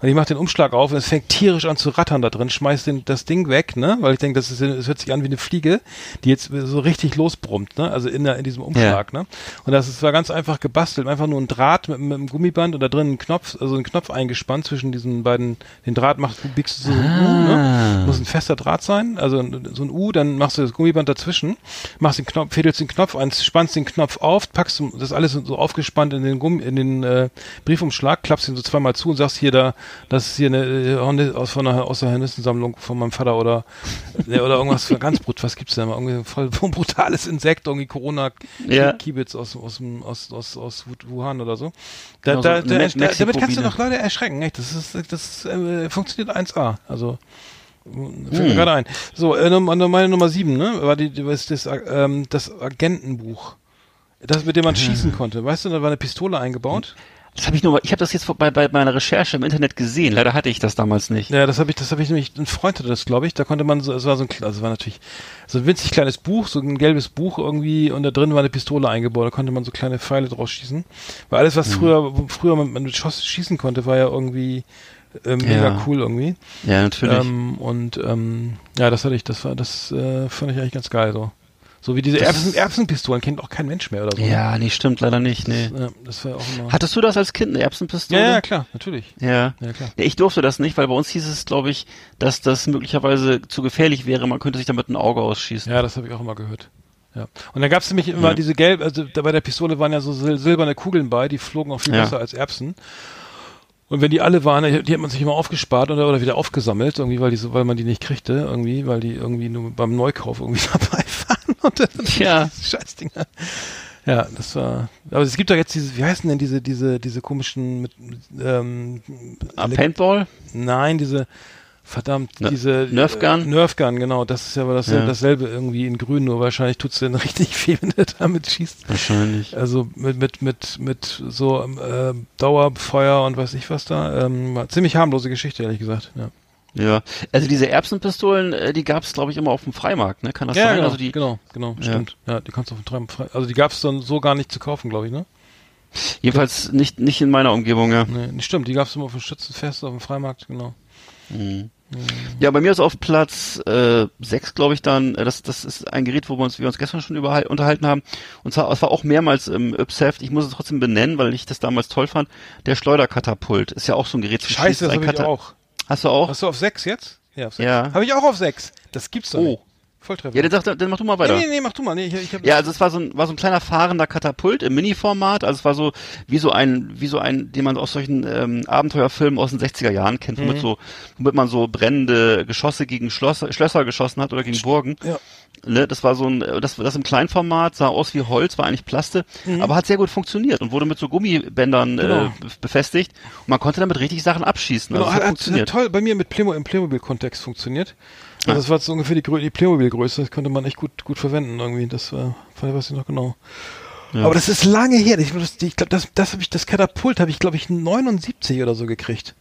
Und ich mach den Umschlag auf und es fängt tierisch an zu rattern da drin, schmeiß den, das Ding weg, ne? Weil ich denke, das ist, es hört sich an wie eine Fliege, die jetzt so richtig losbrummt, ne? Also in der, in diesem Umschlag, ne? Und das ist, war ganz einfach gebastelt, einfach nur ein Draht mit, mit einem Gummiband und da drin ein Knopf, also ein Knopf eingespannt zwischen diesen beiden, den Draht machst du, biegst du so ein U, ne? Muss ein fester Draht sein, also so ein U, dann machst du das Gummiband dazwischen, machst den Knopf, fädelst den Knopf ein, spannst den Knopf auf, packst das alles so aufgespannt in den Gummi, in den äh, Briefumschlag, klappst ihn so zweimal zu und sagst hier da, das ist hier eine äh, Horni- aus von einer, aus der Hornissensammlung von meinem Vater oder ja, oder irgendwas ganz brut, was gibt's denn mal? Irgendwie voll brutales Insekt, irgendwie Corona Ja. Aus aus aus aus aus Wuhan oder so. Da, Genau, so da, eine da, da, damit kannst du noch Leute erschrecken, echt. Das ist das äh, funktioniert 1A. Also fällt mir Hm. gerade ein. So, äh, meine Nummer 7, ne? War die, ist das, ähm, das Agentenbuch. Das, mit dem man schießen konnte. Weißt du, da war eine Pistole eingebaut. Das habe ich nur, ich habe das jetzt bei, bei meiner Recherche im Internet gesehen. Leider hatte ich das damals nicht. Ja, das habe ich, das habe ich nämlich, ein Freund hatte das, glaube ich. Da konnte man so, es war so ein, also war natürlich so ein winzig kleines Buch, so ein gelbes Buch irgendwie und da drin war eine Pistole eingebaut. Da konnte man so kleine Pfeile draus schießen. Weil alles, was früher, wo früher man, man mit Schoss schießen konnte, war ja irgendwie äh, mega Ja. cool irgendwie. Ja, natürlich. Ähm, und ähm, ja, das hatte ich, das war, das äh, fand ich eigentlich ganz geil so. So wie diese Das- Erbsen, Erbsenpistolen kennt auch kein Mensch mehr oder so. ne? ja, nee, stimmt leider nicht. Nee. Ja, das war auch immer. Hattest du das als Kind, eine Erbsenpistole? ja, ja, klar, natürlich. Ja. Ja, klar. Ja, ich durfte das nicht, weil bei uns hieß es, glaube ich, dass das möglicherweise zu gefährlich wäre. Man könnte sich damit ein Auge ausschießen. Ja, das habe ich auch immer gehört. Ja. Und dann gab es nämlich immer diese gelb, also bei der Pistole waren ja so sil silberne Kugeln bei, die flogen auch viel besser als Erbsen. Und wenn die alle waren, die hat man sich immer aufgespart oder, oder wieder aufgesammelt, irgendwie, weil die so, weil man die nicht kriegte, irgendwie, weil die irgendwie nur beim Neukauf irgendwie dabei waren. Und dann Ja. Scheißdinger. Ja, das war. Aber es gibt doch jetzt diese, wie heißen denn diese, diese, diese komischen mit, ähm, Ah, Paintball? Nein, diese verdammt, Ne- diese Nerf Gun? Äh, Nerf Gun, genau. Das ist ja aber dasselbe, Ja. dasselbe irgendwie in Grün, nur wahrscheinlich tut's denn richtig viel, wenn du damit schießt. Wahrscheinlich. Also mit mit mit mit so äh, Dauerfeuer und weiß ich was da. Ähm, war ziemlich harmlose Geschichte, ehrlich gesagt. Ja, Ja. Also diese Erbsenpistolen, äh, die gab's glaube ich, immer auf dem Freimarkt, ne? Kann das ja sein? genau, Also die, genau, genau, Ja. stimmt. Ja, die kannst du auf dem Treiben frei. Also die gab's dann so gar nicht zu kaufen, glaube ich, ne? jedenfalls nicht, nicht in meiner Umgebung, ja. Nee, nicht stimmt, die gab's immer auf dem Schützenfest, auf dem Freimarkt, genau. Mhm. Ja, bei mir ist auf Platz äh, 6, glaube ich, dann, äh, das, das ist ein Gerät, wo wir uns, wir uns gestern schon über, unterhalten haben. Und zwar, es war auch mehrmals im Ypsheft, ich muss es trotzdem benennen, weil ich das damals toll fand. Der Schleuderkatapult ist ja auch so ein Gerät zum Scheiße, das habe ich auch. Hast du auch? Hast du auf sechs jetzt? Ja, auf sechs. Ja. Habe ich auch auf sechs. Das gibt's doch Oh. nicht. Volltreffer. Ja, dann, sag, dann mach du mal weiter. nee, nee, nee, mach du mal. Nee, ich, ich hab Ja, also es war so ein, war so ein kleiner fahrender Katapult im Mini-Format. Also es war so wie so ein, wie so ein, den man aus solchen ähm, Abenteuerfilmen aus den 60er Jahren kennt, Mhm. womit so, womit man so brennende Geschosse gegen Schlösser, Schlösser geschossen hat oder gegen Burgen. Ja. Ne, das war so ein, das, das im Kleinformat, sah aus wie Holz, war eigentlich Plaste, aber hat sehr gut funktioniert und wurde mit so Gummibändern Mhm. Genau. äh, be- befestigt. Und man konnte damit richtig Sachen abschießen. Genau, Also hat, hat hat, toll bei mir mit Playmo im Playmobil-Kontext funktioniert. Also Ah. das war so ungefähr die, die Playmobil-Größe. Das konnte man echt gut, gut verwenden irgendwie. Das war, weiß ich noch genau. Ja. Aber das ist lange her. Ich, ich glaube, das, das habe ich, das Katapult habe ich, glaube ich, 79 oder so gekriegt.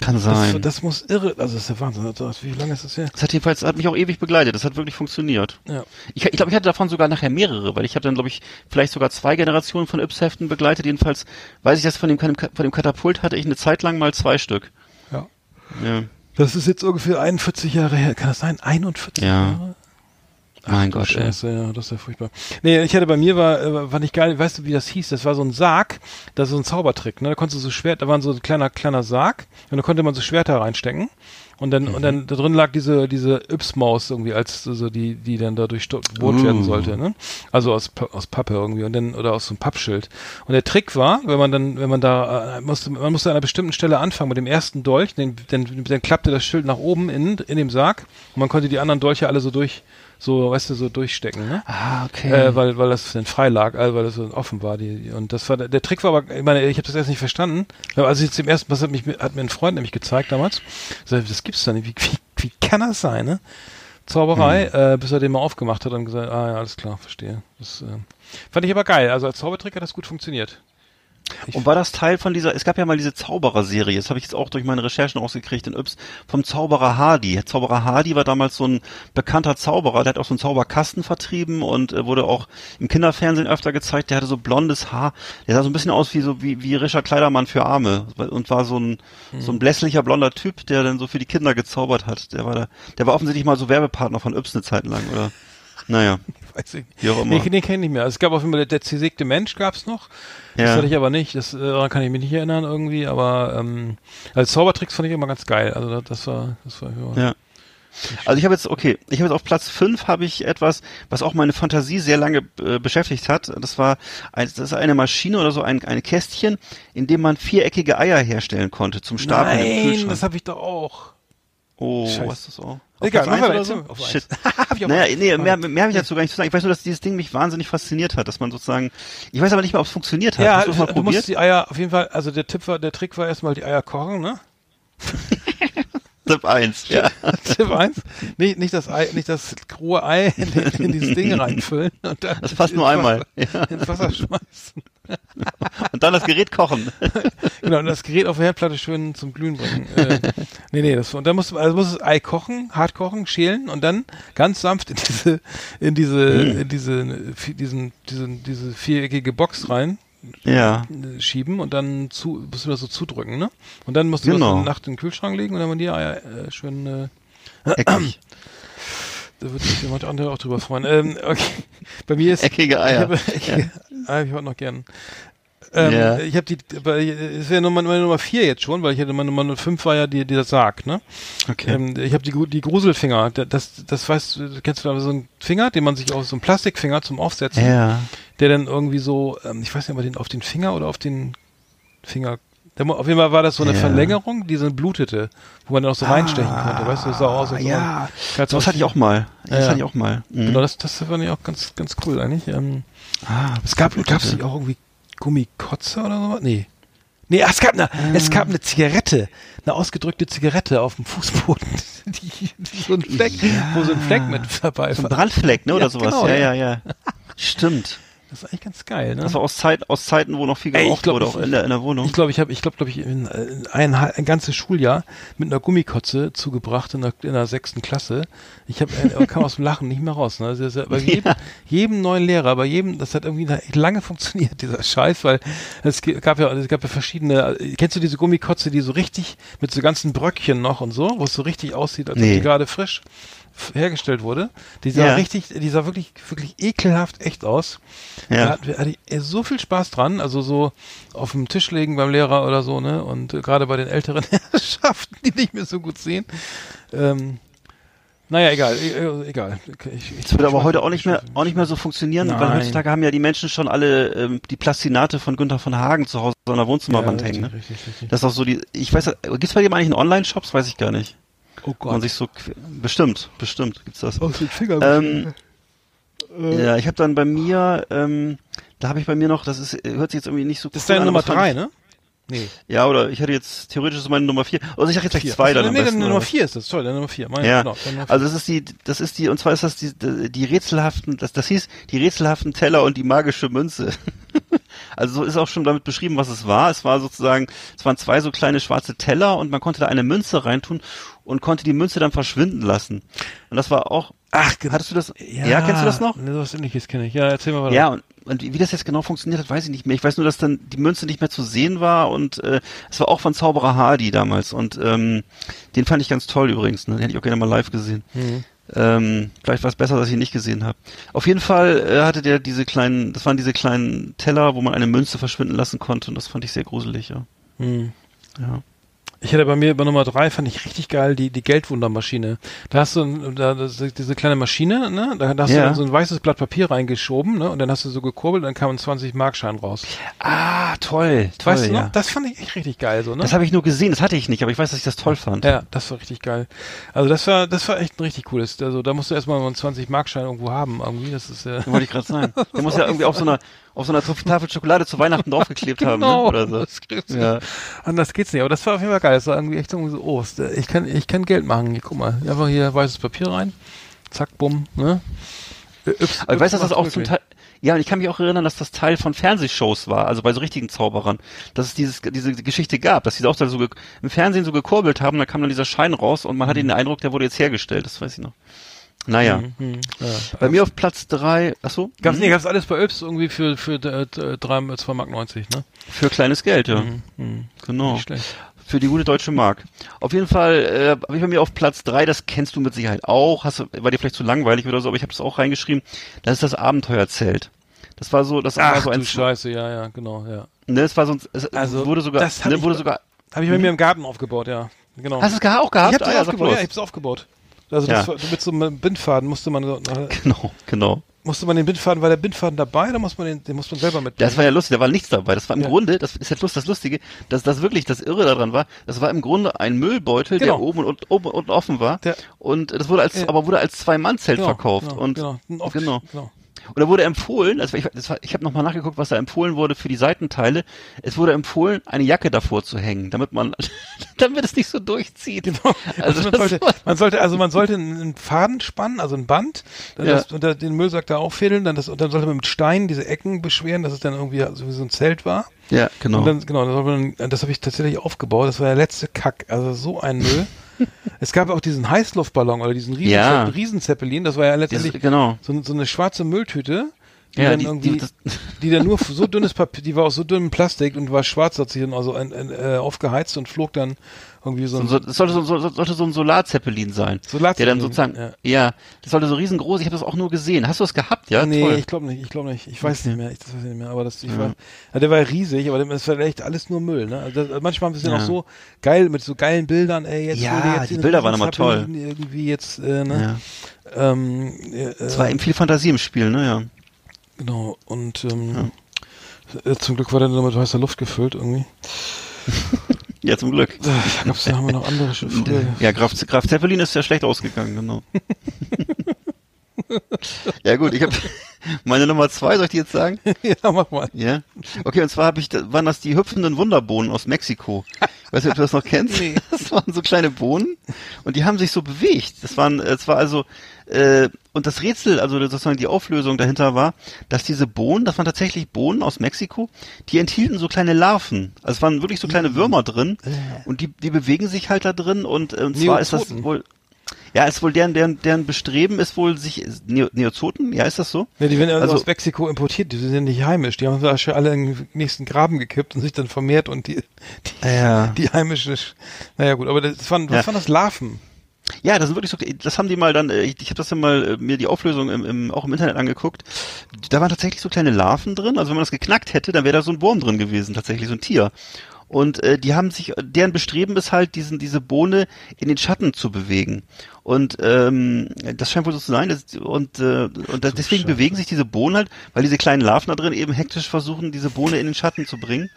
Kann Das, sein. das muss irre, also das ist der Wahnsinn. Das, wie lange ist das her? Das hat jedenfalls, hat mich auch ewig begleitet. Das hat wirklich funktioniert. Ja. Ich, ich glaube, ich hatte davon sogar nachher mehrere, weil ich habe dann, glaube ich, vielleicht sogar zwei Generationen von Yps-Heften begleitet. Jedenfalls weiß ich, dass von dem, von dem Katapult hatte ich eine Zeit lang mal zwei Stück. ja. Ja. Das ist jetzt ungefähr 41 Jahre her. Kann das sein? 41 Ja. Jahre? Mein Gott. ey. Scheiße, ja, das ist ja furchtbar. Nee, ich hatte bei mir war, äh, war nicht geil, weißt du, wie das hieß? Das war so ein Sarg, das ist so ein Zaubertrick, ne? Da konntest du so Schwert, da war so ein kleiner, kleiner Sarg und da konnte man so Schwerter reinstecken. Und dann, und dann da drin lag diese, diese Yps-Maus irgendwie als so die, die dann dadurch bohrt werden Uh. sollte, ne? Also aus, aus Pappe irgendwie und dann, oder aus so einem Pappschild. Und der Trick war, wenn man dann, wenn man da, äh, musste, man musste an einer bestimmten Stelle anfangen mit dem ersten Dolch, den, dann, dann klappte das Schild nach oben in, in dem Sarg und man konnte die anderen Dolche alle so durch, so, weißt du, so durchstecken, ne? Ah, okay. Äh, weil, weil das dann frei lag, also weil das so offen war. Die, und das war der, Trick war aber, ich meine, ich habe das erst nicht verstanden. Aber als ich zum ersten, was hat mich hat mir ein Freund nämlich gezeigt damals. So, das gibt's doch nicht. Wie, wie, wie kann das sein, ne? Zauberei, äh, bis er den mal aufgemacht hat und gesagt, ah ja, alles klar, verstehe. Das äh, fand ich aber geil. Also als Zaubertrick hat das gut funktioniert. Ich- Und war das Teil von dieser, es gab ja mal diese Zauberer-Serie, das habe ich jetzt auch durch meine Recherchen rausgekriegt in Yps, vom Zauberer Hardy. Zauberer Hardy war damals so ein bekannter Zauberer, der hat auch so einen Zauberkasten vertrieben und äh, wurde auch im Kinderfernsehen öfter gezeigt, der hatte so blondes Haar, der sah so ein bisschen aus wie so wie, wie Richard Kleidermann für Arme und war so ein, so ein blässlicher blonder Typ, der dann so für die Kinder gezaubert hat. Der war da, der war offensichtlich mal so Werbepartner von Yps eine Zeit lang, oder? Naja, Weiß ich nicht. wie auch immer. Nee, den kenne ich nicht mehr. Es gab auf jeden Fall, der, zersägte Mensch gab's noch. Das Ja. hatte ich aber nicht. Das, äh, daran kann ich mich nicht erinnern irgendwie. Aber ähm, als Zaubertricks fand ich immer ganz geil. Also das, das war, das war ja. Ja. Also ich habe jetzt, okay, ich habe jetzt auf Platz 5 habe ich etwas, was auch meine Fantasie sehr lange äh, beschäftigt hat. Das war ein, das ist eine Maschine oder so ein, ein Kästchen, in dem man viereckige Eier herstellen konnte zum Stapeln im Nein, Kühlschrank. das habe ich doch auch. Oh, Scheiße. was ist das auch? Egal, Platz mach eins weiter, so? Auf Shit. Naja, nee, mehr, mehr habe ich dazu gar nicht zu sagen. Ich weiß nur, dass dieses Ding mich wahnsinnig fasziniert hat, dass man sozusagen, ich weiß aber nicht mehr, ob es funktioniert hat. Ja, Hast du mal du probiert? musst die Eier auf jeden Fall, also der Tipp war, der Trick war erstmal die Eier kochen, ne? Tipp 1, ja. Tipp eins. Nicht, nicht das Ei, nicht das rohe Ei in, in dieses Ding reinfüllen und dann Das passt nur ins einmal. Wasser, ins Wasser schmeißen. Und dann das Gerät kochen. Genau, und das Gerät auf der Herdplatte schön zum Glühen bringen. Äh, nee, nee, das, und dann musst du, also musst du das Ei kochen, hart kochen, schälen und dann ganz sanft in diese, in diese, in diese, diesen, diesen, diese viereckige Box rein Ja. schieben und dann zu, musst du das so zudrücken, ne? Und dann musst du Genau. das Nacht in den Kühlschrank legen und dann haben die Eier äh, schön, äh, Eckig. da würde sich jemand andere auch drüber freuen. Ähm, okay. Bei mir ist Eckige ich Eier. habe, Eier habe ich heute noch gern. Ähm, Ja. Ich habe die, aber es wäre Nummer, meine Nummer vier jetzt schon, weil ich hatte meine Nummer fünf war ja die, dieser Sarg, ne? Okay. Ähm, ich habe die, die Gruselfinger. Da- Das, das weißt du, kennst du da so einen Finger, den man sich aus so einen Plastikfinger zum Aufsetzen, ja. der dann irgendwie so, ähm, ich weiß nicht, ob den auf den Finger oder auf den Finger auf jeden Fall war das so eine Ja. Verlängerung, die so blutete, wo man dann auch so reinstechen konnte. Weißt du, das sah aus, als Ah, ja. So was hatte ich auch mal. Das Ja. hatte ich auch mal. Mhm. Genau, das, das fand ich auch ganz, ganz cool eigentlich. Ähm, Ah, es gab, das gab es auch irgendwie Gummikotze oder so? Nee. Nee, ach, es gab eine, es gab eine Zigarette, eine ausgedrückte Zigarette auf dem Fußboden, die, die so ein Fleck, wo so ein Fleck mit dabei So ein war. Brandfleck, ne, oder Ja, sowas. genau, ja, ja. ja, ja. Stimmt. Das ist eigentlich ganz geil, ne? War aus, Zeit, aus Zeiten, wo noch viel Ey, geraucht glaub, wurde, auch in der, in der Wohnung. Ich glaube, ich habe, ich glaube, glaube ich, in, in ein, ein ganzes Schuljahr mit einer Gummikotze zugebracht in der, in der sechsten Klasse. Ich habe, äh, kam aus dem Lachen nicht mehr raus. Ne? Also, das ist ja bei jedem, Ja. jedem neuen Lehrer, bei jedem, das hat irgendwie lange funktioniert dieser Scheiß, weil es gab ja, es gab ja verschiedene. äh, Kennst du diese Gummikotze, die so richtig mit so ganzen Bröckchen noch und so, wo es so richtig aussieht, als ob Nee. die gerade frisch hergestellt wurde. Die sah Ja. richtig, die sah wirklich, wirklich ekelhaft echt aus. Da ja. hatten wir- hatte ich so viel Spaß dran, also so auf dem Tisch legen beim Lehrer oder so, ne? Und gerade bei den älteren Herrschaften, die nicht mehr so gut sehen. Ähm, naja, egal, äh, egal. Ich, ich, Das würde aber heute auch nicht mehr, auch nicht mehr so funktionieren, weil Nein. heutzutage haben ja die Menschen schon alle ähm, die Plastinate von Günther von Hagen zu Hause an der Wohnzimmerwand ja, hängen. richtig, Ne? richtig, richtig. Das ist auch so die, ich weiß, gibt's bei dir mal eigentlich in Online-Shops? Weiß ich gar nicht. Oh Wo man Gott. sich so, bestimmt, bestimmt gibt's das. Aus den Fingern. Ähm, Äh. Ja, ich habe dann bei mir, ähm, da habe ich bei mir noch, das ist, hört sich jetzt irgendwie nicht so das ist deine an, Nummer drei, ne? Nee. Ja, oder ich hätte jetzt theoretisch ist meine Nummer vier. Also ich sag jetzt gleich Vier. zwei Ach so, dann am nee, besten. deine Nummer was? vier ist das. Toll, deine Nummer vier. Meine, Ja, genau, deine Nummer vier. also das ist die, das ist die, und zwar ist das die, die rätselhaften, das, das hieß die rätselhaften Teller und die magische Münze. also so ist auch schon damit beschrieben, was es war. Es war sozusagen, es waren zwei so kleine schwarze Teller und man konnte da eine Münze reintun und konnte die Münze dann verschwinden lassen. Und das war auch, Ach, genau. hattest du das, ja, kennst du das noch? Ne, was ähnliches kenne ich. Ja, erzähl mal weiter. Ja, und, und wie wie das jetzt genau funktioniert hat, weiß ich nicht mehr. Ich weiß nur, dass dann die Münze nicht mehr zu sehen war und äh, es war auch von Zauberer Hardy damals und ähm, den fand ich ganz toll übrigens. Ne? Den hätte ich auch gerne mal live gesehen. Mhm. Ähm, vielleicht war es besser, dass ich ihn nicht gesehen habe. Auf jeden Fall äh, hatte der diese kleinen, das waren diese kleinen Teller, wo man eine Münze verschwinden lassen konnte und das fand ich sehr gruselig, ja. Hm. ja. Ich hätte bei mir bei Nummer drei fand ich richtig geil die die Geldwundermaschine. Da hast du da, das, diese kleine Maschine, ne? Da, da hast Ja. du dann so ein weißes Blatt Papier reingeschoben, ne? Und dann hast du so gekurbelt, dann kam ein 20 Markschein raus. Ah, toll, toll, weißt du ja. noch? Das fand ich echt richtig geil so, ne? Das habe ich nur gesehen, das hatte ich nicht, aber ich weiß, dass ich das toll fand. ja, das war richtig geil. Also das war das war echt ein richtig cooles. Also da musst du erstmal mal einen 20 Markschein irgendwo haben irgendwie, das ist ja Wollte ich gerade sagen. Der muss ja irgendwie auf so einer auf so einer Tafel Schokolade zu Weihnachten draufgeklebt haben, ne? Genau, oder so. das Ja. Anders geht's nicht. Aber das war auf jeden Fall geil. Das war irgendwie echt so, oh, ich kann, ich kann Geld machen. Hier, guck mal, einfach hier weißes Papier rein. Zack, bumm, ne? Yps, Aber ich weiß, dass das auch zum. Teil, ja, und ich kann mich auch erinnern, dass das Teil von Fernsehshows war, also bei so richtigen Zauberern, dass es dieses, diese Geschichte gab, dass die auch da so im Fernsehen so gekurbelt haben, da kam dann dieser Schein raus und man hatte den Eindruck, der wurde jetzt hergestellt, das weiß ich noch. Naja. Mhm, mhm, ja. Bei mir auf Platz drei, ach so, Gab's, nee, gab's alles bei Yps irgendwie für, für äh, äh, drei- äh, 2,90 Mark, 90, ne? für kleines Geld, ja. Mhm, mhm. Genau. Nicht schlecht. Für die gute deutsche Mark. Auf jeden Fall äh, habe ich bei mir auf Platz drei, das kennst du mit Sicherheit auch, hast war dir vielleicht zu langweilig oder so, aber ich habe das auch reingeschrieben. Das ist das Abenteuerzelt. Das war so, das war so ein, Scheiße, ja, ja, genau, ja. ne, es war so ein, es Also, wurde sogar, das hab ne, ich wurde bei- sogar, Habe ich bei mir im Garten aufgebaut, ja. Genau. hast du es auch gehabt? ich hab Ah das ja, sag aufgebaut, ja, ich hab's aufgebaut. Also Ja. das mit so einem Bindfaden musste man so- Genau, genau. musste man den Bindfaden, war der Bindfaden dabei oder muss man den, den muss man selber mitnehmen? Das war ja lustig, da war nichts dabei. Das war im Ja. Grunde, das ist jetzt lust, das Lustige, dass das wirklich das Irre daran war, das war im Grunde ein Müllbeutel, Genau. der oben und oben und offen war. Der- und das wurde als, Ja. aber wurde als Zwei-Mann-Zelt Genau, verkauft. genau, und genau, Off- genau. genau. Und da wurde empfohlen, also ich, das war, ich habe nochmal nachgeguckt, was da empfohlen wurde für die Seitenteile. Es wurde empfohlen, eine Jacke davor zu hängen, damit man, damit es nicht so durchzieht. Genau. Also Also man, sollte, man sollte, also man sollte einen Faden spannen, also ein Band, dann Ja. das, unter den Müllsack da auffädeln, dann das, und dann sollte man mit Steinen diese Ecken beschweren, dass es dann irgendwie so wie so ein Zelt war. Ja, genau. Und dann, genau, das, das habe ich tatsächlich aufgebaut. Das war der letzte Kack. Also so ein Müll. es gab auch diesen Heißluftballon oder diesen Riesen Ja. Riesenzeppelin. Das war ja letztendlich genau. so, so eine schwarze Mülltüte, die Ja, dann die- irgendwie, die- die, das- dann nur so dünnes Papier, die war aus so dünnem Plastik und war schwarz, hat sich dann also ein, ein, äh, aufgeheizt und flog dann irgendwie so ein, So, das sollte so, so, sollte so ein Solarzeppelin sein. Solarzeppelin, Der dann sozusagen, ja. ja. das sollte so riesengroß, ich habe das auch nur gesehen. Hast du das gehabt, ja? nee, Toll. ich glaube nicht, ich glaube nicht. Ich weiß nicht mehr, ich, das weiß ich nicht mehr, aber das, ich Ja. war, ja, der war riesig, aber das war echt alles nur Müll, ne? Also das, manchmal haben wir es ja Ja. noch so geil, mit so geilen Bildern, ey, jetzt Ja, jetzt die Bilder waren immer Riesenzeppelin Irgendwie jetzt, äh, ne? Ähm, äh, Es war eben viel Fantasie im Spiel, ne, ja. Genau, und ähm, äh, zum Glück war der nur mit heißer Luft gefüllt irgendwie. Ja, zum Glück. Da gab's haben wir noch andere Sch- früher. Ja, Graf, Graf Zeppelin ist ja schlecht ausgegangen, genau. ja gut, ich habe meine Nummer zwei, soll ich die jetzt sagen? ja, mach mal. Ja. Okay, und zwar habe ich, waren das die hüpfenden Wunderbohnen aus Mexiko. Weißt du, ob du das noch kennst? Nee. Das waren so kleine Bohnen und die haben sich so bewegt. Das waren, es war also äh, und das Rätsel, also sozusagen die Auflösung dahinter war, dass diese Bohnen, das waren tatsächlich Bohnen aus Mexiko, die enthielten so kleine Larven. Also es waren wirklich so kleine Würmer drin und die, die bewegen sich halt da drin und, äh, und zwar ist das wohl ja, ist wohl deren, deren, deren Bestreben ist wohl sich Neo, Neozoten, ja, ist das so? Ja, die werden ja Also- aus Mexiko importiert, die sind ja nicht heimisch. Die haben schon alle in den nächsten Graben gekippt und sich dann vermehrt und die, die, Ja. die heimische, naja gut, aber das waren, was Ja. waren das Larven? Ja, das sind wirklich so, das haben die mal dann, äh, ich, ich habe das ja mal äh, mir die Auflösung im, im, auch im Internet angeguckt. Da waren tatsächlich so kleine Larven drin. Also wenn man das geknackt hätte, dann wäre da so ein Wurm drin gewesen, tatsächlich so ein Tier. Und äh, die haben sich, deren Bestreben ist halt, diesen diese Bohne in den Schatten zu bewegen. Und ähm, das scheint wohl so zu sein. Das, und äh, und das, deswegen bewegen sich diese Bohnen halt, weil diese kleinen Larven da drin eben hektisch versuchen, diese Bohne in den Schatten zu bringen.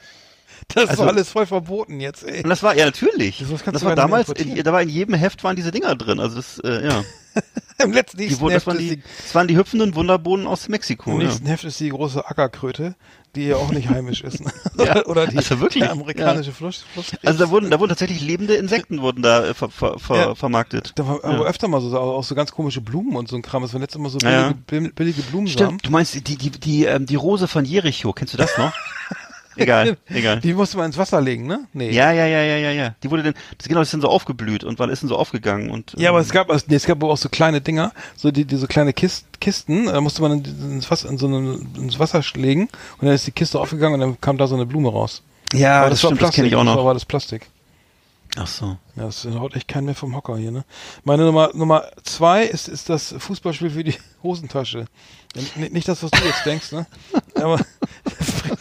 Das Also- war alles voll verboten jetzt, ey. Und das war ja natürlich. Das Das war damals, in, da war in jedem Heft waren diese Dinger drin. Also das, äh, ja. Im letzten Die, das, Heft waren die, das waren die hüpfenden Wunderbohnen aus Mexiko. im Ja. nächsten Heft ist die große Ackerkröte, die ja auch nicht heimisch ist. ne? Ja, Oder die, also wirklich, amerikanische Fluss, Fluss. Also da wurden, da wurden tatsächlich lebende Insekten wurden da äh, ver, ver, ver, Ja. vermarktet. Da war aber Ja. öfter mal so, auch so ganz komische Blumen und so ein Kram. Es waren letztes Mal so Ja, ja. billige, billige Blumensamen. Stimmt, du meinst die, die, die, ähm, die Rose von Jericho, kennst du das noch? Egal, egal. Die musste man ins Wasser legen, ne? Nee. Ja, ja, ja, ja, ja, ja. Die wurde denn, das genau, das ist dann so aufgeblüht und wann ist denn so aufgegangen und. Ja, aber ähm, es gab, also, nee, es gab aber auch so kleine Dinger, so die, die so kleine Kist, Kisten, da musste man in, ins Wasser, in so eine, ins Wasser legen und dann ist die Kiste aufgegangen und dann kam da so eine Blume raus. Ja, aber das, stimmt, das kenne ich auch Das noch. war das Plastik. Ach so. Ja, das haut echt keinen mehr vom Hocker hier, ne? Meine Nummer, Nummer zwei ist, ist das Fußballspiel für die Hosentasche. N nicht das, was du jetzt denkst, ne? Aber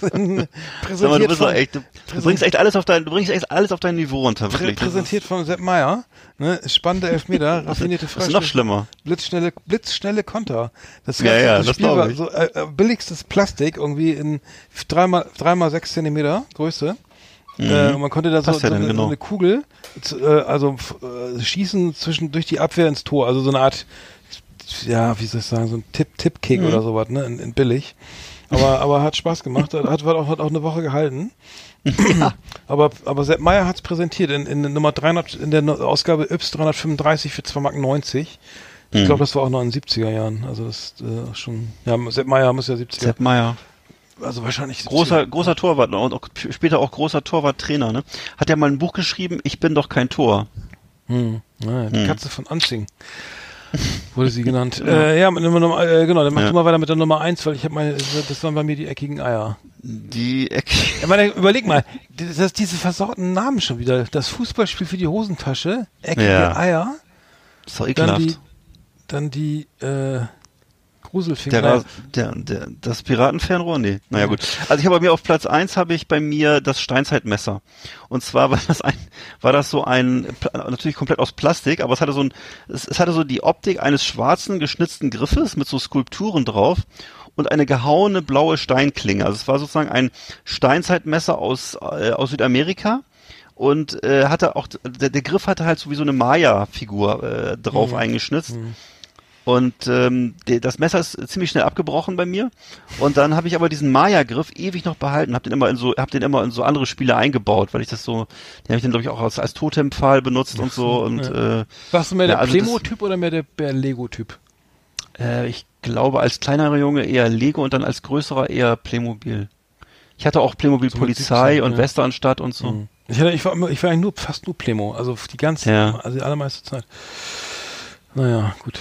präsentiert, Sag mal, du bist von, echt, du, bringst echt alles auf dein, du bringst echt alles auf dein Niveau runter, wirklich. Präsentiert von Sepp Meier, ne? Spannende Elfmeter, raffinierte ist, das ist noch schlimmer. blitzschnelle, blitzschnelle Konter. Das, Ja, ja, das das Spiel war so äh, äh, billigstes Plastik, irgendwie in dreimal dreimal sechs Zentimeter Größe. Äh, und man konnte da so, so, eine, genau. so eine Kugel, äh, also äh, schießen zwischen durch die Abwehr ins Tor, also so eine Art, ja, wie soll ich sagen, so ein Tipp Tipp Kick Mhm. oder sowas, ne, in, in billig. Aber aber hat Spaß gemacht, hat hat auch, hat auch eine Woche gehalten. Aber, aber Sepp Meier hat's präsentiert in, in Nummer 300, in der Ausgabe Yps 335 für 2,90 Mark. Ich Mhm. glaube, das war auch noch in den 70er Jahren. Also das äh, schon, ja, Sepp Meier muss ja 70er, Sepp Meier. also wahrscheinlich 70er. Großer, großer Torwart und auch, später auch großer Torwarttrainer, ne? Hat ja mal ein Buch geschrieben, Ich bin doch kein Tor. Hm. Ja, die Hm. Katze von Anzing. Wurde sie genannt. äh, ja, Nummer, äh, genau, dann mach Ja. du mal weiter mit der Nummer 1, weil ich habe meine, das waren bei mir die eckigen Eier. Die. Ich meine, überleg mal, das, das, diese versauten Namen schon wieder. Das Fußballspiel für die Hosentasche, eckige Ja. Eier, ist doch dann ekelhaft. die, dann die, äh, Gruselfinger. Der, der, der, das Piratenfernrohr? Nee. Naja, gut. Also ich habe bei mir auf Platz eins habe ich bei mir das Steinzeitmesser. Und zwar war das ein, war das so ein, natürlich komplett aus Plastik, aber es hatte so ein, es, es hatte so die Optik eines schwarzen geschnitzten Griffes mit so Skulpturen drauf und eine gehauene blaue Steinklinge. Also es war sozusagen ein Steinzeitmesser aus, äh, aus Südamerika. Und äh, hatte auch, der, der Griff hatte halt so wie so eine Maya-Figur äh, drauf Mhm. eingeschnitzt. Und ähm, das Messer ist ziemlich schnell abgebrochen bei mir. Und dann habe ich aber diesen Maya-Griff ewig noch behalten, habe den immer in so, habe den immer in so andere Spiele eingebaut, weil ich das so, den habe ich dann glaube ich auch als, als Totempfahl benutzt und so. Und äh, Warst du mehr Ja, der also Plemo-Typ oder mehr der, der Lego-Typ? äh, ich glaube als kleinerer Junge eher Lego und dann als größerer eher Playmobil. Ich hatte auch Playmobil So Polizei 17, und ja. Westernstadt und so. Mhm. Ich, hatte, ich, war, ich war eigentlich nur, fast nur Plemo, also die ganze, Ja. also die allermeiste Zeit. Naja, gut.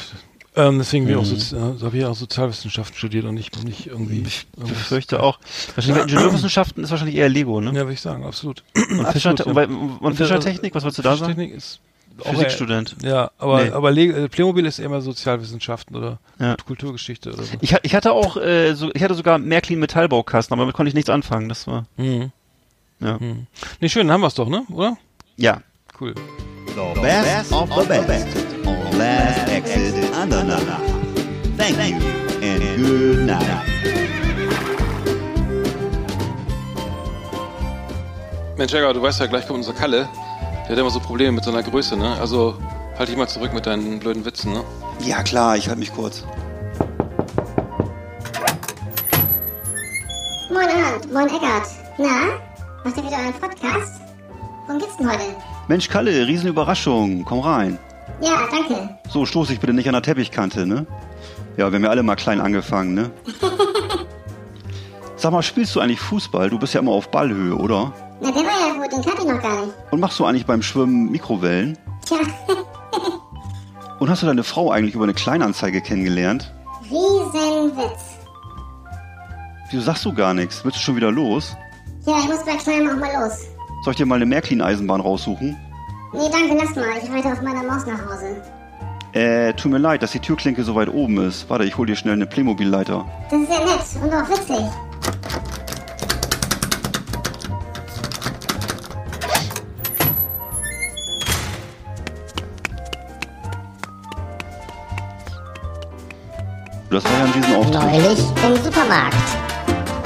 Ähm, deswegen auch Mhm. Sozi äh, habe ich auch Sozialwissenschaften studiert und nicht, nicht irgendwie. Ich befürchte auch. Wahrscheinlich Ingenieurwissenschaften ist wahrscheinlich eher Lego, ne? Ja, würde ich sagen, absolut. Und, Fischer, Absolut, und, ja. bei- und Fischertechnik, was wolltest du da sagen? Fischertechnik ist auch Physikstudent. eher- Ja, aber, Nee. aber Le äh, Playmobil ist eher immer Sozialwissenschaften oder Ja. Kulturgeschichte oder so. Ich, ich hatte auch, äh, so, ich hatte sogar Märklin Metallbaukasten, aber damit konnte ich nichts anfangen. Das war, Mhm. ja. Mhm. Nee, schön, dann haben wir es doch, ne? Oder? Ja. Cool. The best of the best on Last Exit Andernach. Thank you and good night. Mensch, Jäger, du weißt ja, gleich kommt unser Kalle. Der hat immer so Probleme mit seiner Größe, ne? Also halt dich mal zurück mit deinen blöden Witzen, ne? Ja klar, ich halte mich kurz. Moin Arndt, moin Eckart. Na, macht ihr wieder einen Podcast? Worum geht's denn heute? Mensch Kalle, Riesenüberraschung, komm rein. Ja, danke. So, stoß ich bitte nicht an der Teppichkante, ne? Ja, wir haben ja alle mal klein angefangen, ne? Sag mal, spielst du eigentlich Fußball? Du bist ja immer auf Ballhöhe, oder? Na, der war ja gut, den kannte ich noch gar nicht. Und machst du eigentlich beim Schwimmen Mikrowellen? Tja, Und hast du deine Frau eigentlich über eine Kleinanzeige kennengelernt? Riesenwitz. Wieso sagst du gar nichts? Willst du schon wieder los? Ja, ich muss bei Kleinem auch mal los. Soll ich dir mal eine Märklin-Eisenbahn raussuchen? Nee, danke, lass mal. Ich reite auf meiner Maus nach Hause. Äh, tut mir leid, dass die Türklinke so weit oben ist. Warte, ich hol dir schnell eine Playmobil-Leiter. Das ist ja nett und auch witzig. Das war ja ein Riesenauftrag. Neulich im Supermarkt.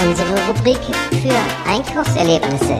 Unsere Rubrik für Einkaufserlebnisse.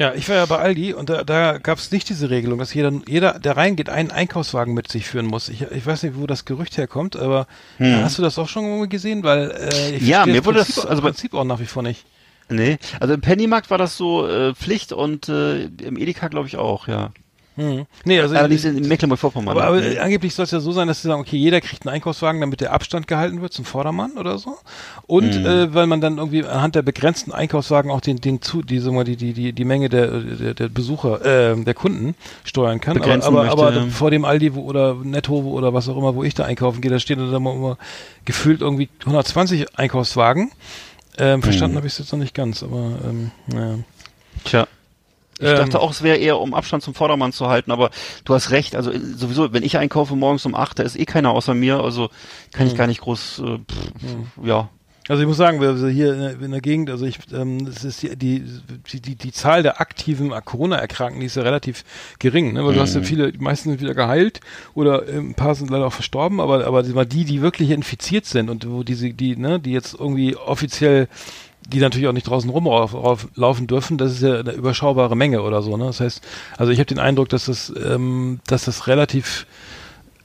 Ja, ich war ja bei Aldi und da, da gab es nicht diese Regelung, dass jeder, jeder, der reingeht, einen Einkaufswagen mit sich führen muss. Ich, ich weiß nicht, wo das Gerücht herkommt, aber äh, hast du das auch schon gesehen? Weil äh, ich Ja, mir wurde das- Prinzip, also bei- Prinzip auch nach wie vor nicht. Nee, also im Pennymarkt war das so äh, Pflicht und äh, im Edeka glaube ich auch, ja. Hm. Nee, also Allerdings in, Mecklenburg-Vorpommern. aber, aber nee. angeblich soll es ja so sein, dass sie sagen, okay, jeder kriegt einen Einkaufswagen, damit der Abstand gehalten wird zum Vordermann oder so. Und Mhm. äh, weil man dann irgendwie anhand der begrenzten Einkaufswagen auch den, den zu, die, sagen wir, die, die, die, die Menge der, der, der Besucher, äh, der Kunden steuern kann. Begrenzen aber möchte, aber ja. vor dem Aldi wo, oder Netto oder was auch immer, wo ich da einkaufen gehe, da stehen dann immer, immer gefühlt irgendwie 120 Einkaufswagen. Ähm, verstanden Mhm. habe ich es jetzt noch nicht ganz, aber ähm, naja. Tja. Ich Ähm, dachte auch, es wäre eher, um Abstand zum Vordermann zu halten, aber du hast recht. Also äh, sowieso, wenn ich einkaufe morgens um 8, da ist eh keiner außer mir, also kann Hm. ich gar nicht groß, äh, pff, ja. Also ich muss sagen, wir hier in der, Gegend, also ich, ähm, es ist die, die, die, die, Zahl der aktiven Corona-Erkrankten, die ist ja relativ gering, ne? weil du hast ja viele, die meisten sind wieder geheilt oder ähm, ein paar sind leider auch verstorben, aber, aber die, die wirklich infiziert sind und wo diese, die, ne, die jetzt irgendwie offiziell die natürlich auch nicht draußen rumlaufen dürfen, das ist ja eine überschaubare Menge oder so. Ne? Das heißt, also ich habe den Eindruck, dass das, ähm, dass das relativ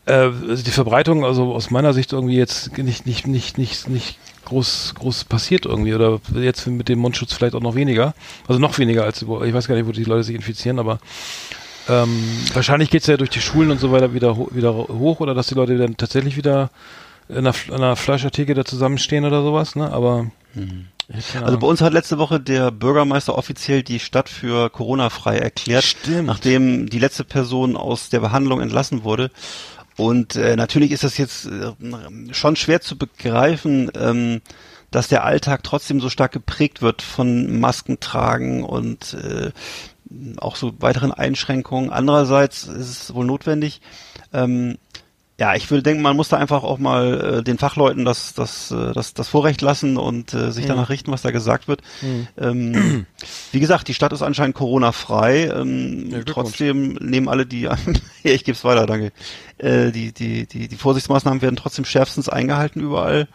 äh, also die Verbreitung, also aus meiner Sicht irgendwie jetzt nicht, nicht, nicht, nicht, nicht groß, groß passiert irgendwie oder jetzt mit dem Mundschutz vielleicht auch noch weniger. Also noch weniger als, ich weiß gar nicht, wo die Leute sich infizieren, aber ähm, wahrscheinlich geht's ja durch die Schulen und so weiter wieder, wieder hoch oder dass die Leute dann tatsächlich wieder in einer, einer Fleischertheke da zusammenstehen oder sowas, ne? Aber ich Also bei uns hat letzte Woche der Bürgermeister offiziell die Stadt für Corona-frei erklärt, Stimmt. nachdem die letzte Person aus der Behandlung entlassen wurde. Und äh, natürlich ist das jetzt äh, schon schwer zu begreifen, ähm, dass der Alltag trotzdem so stark geprägt wird von Masken tragen und äh, auch so weiteren Einschränkungen. Andererseits ist es wohl notwendig. Ähm, ja, ich würde denken, man muss da einfach auch mal äh, den Fachleuten das, das, äh, das, das Vorrecht lassen und äh, sich danach richten, was da gesagt wird. Ähm, wie gesagt, die Stadt ist anscheinend Corona-frei. Ähm, Ja, trotzdem nehmen alle die, ja, ich gebe es weiter, danke. Äh, die, die, die, die Vorsichtsmaßnahmen werden trotzdem schärfstens eingehalten überall.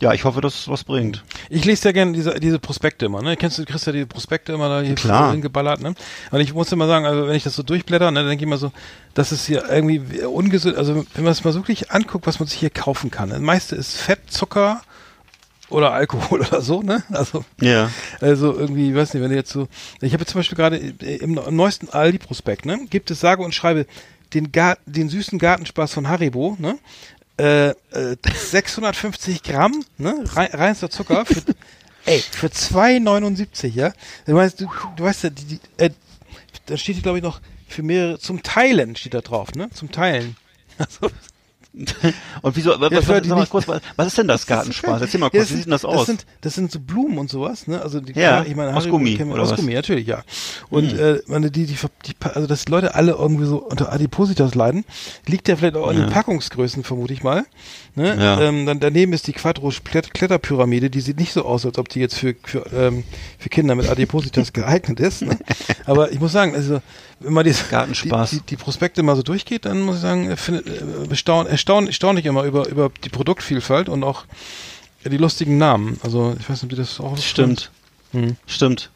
Ja, ich hoffe, dass es was bringt. Ich lese ja gerne diese, diese Prospekte immer, ne? Kennst du, du kriegst ja diese Prospekte immer da hier Klar. hingeballert, ne? Und ich muss immer sagen, also wenn ich das so durchblätter, ne, dann denke ich immer so, das ist hier irgendwie ungesund, also wenn man es mal wirklich anguckt, was man sich hier kaufen kann. Das meiste ist Fett, Zucker oder Alkohol oder so, ne? Also, Ja. also irgendwie, ich weiß nicht, wenn du jetzt so, ich habe jetzt zum Beispiel gerade im, im neuesten Aldi-Prospekt, ne? Gibt es sage und schreibe den, Gar den süßen Gartenspaß von Haribo, ne? Äh, äh, 650 Gramm, ne? Rein, reinster Zucker für, ey, für 2,79, ja? Du weißt, du, du weißt ja, die, die, äh, da steht, glaube ich, noch für mehrere, zum Teilen steht da drauf, ne? Zum Teilen. Also, Und wieso, was, Ja, was, mal kurz, was, ist denn das so Gartenspaß? Erzähl mal Ja, kurz, das wie sieht sind- denn das aus? Das sind, das sind so Blumen und sowas, ne? Also die, Ja, ich meine, aus Gummi, oder aus was? Gummi, natürlich, ja. Und äh, meine, die, die, die, also dass Leute alle irgendwie so unter Adipositas leiden, liegt ja vielleicht auch an den Packungsgrößen, vermute ich mal. Ne? Ja. Ähm, dann daneben ist die Quattro Klett- Kletterpyramide, die sieht nicht so aus, als ob die jetzt für, für, ähm, für Kinder mit Adipositas geeignet ist. Ne? Aber ich muss sagen, also wenn man die, Gartenspaß. Die, die, die Prospekte mal so durchgeht, dann muss ich sagen, äh, findet, äh, bestaun, erstaun, erstaune ich immer über, über die Produktvielfalt und auch die lustigen Namen. Also ich weiß nicht, ob die das auch Stimmt. Hm. Stimmt.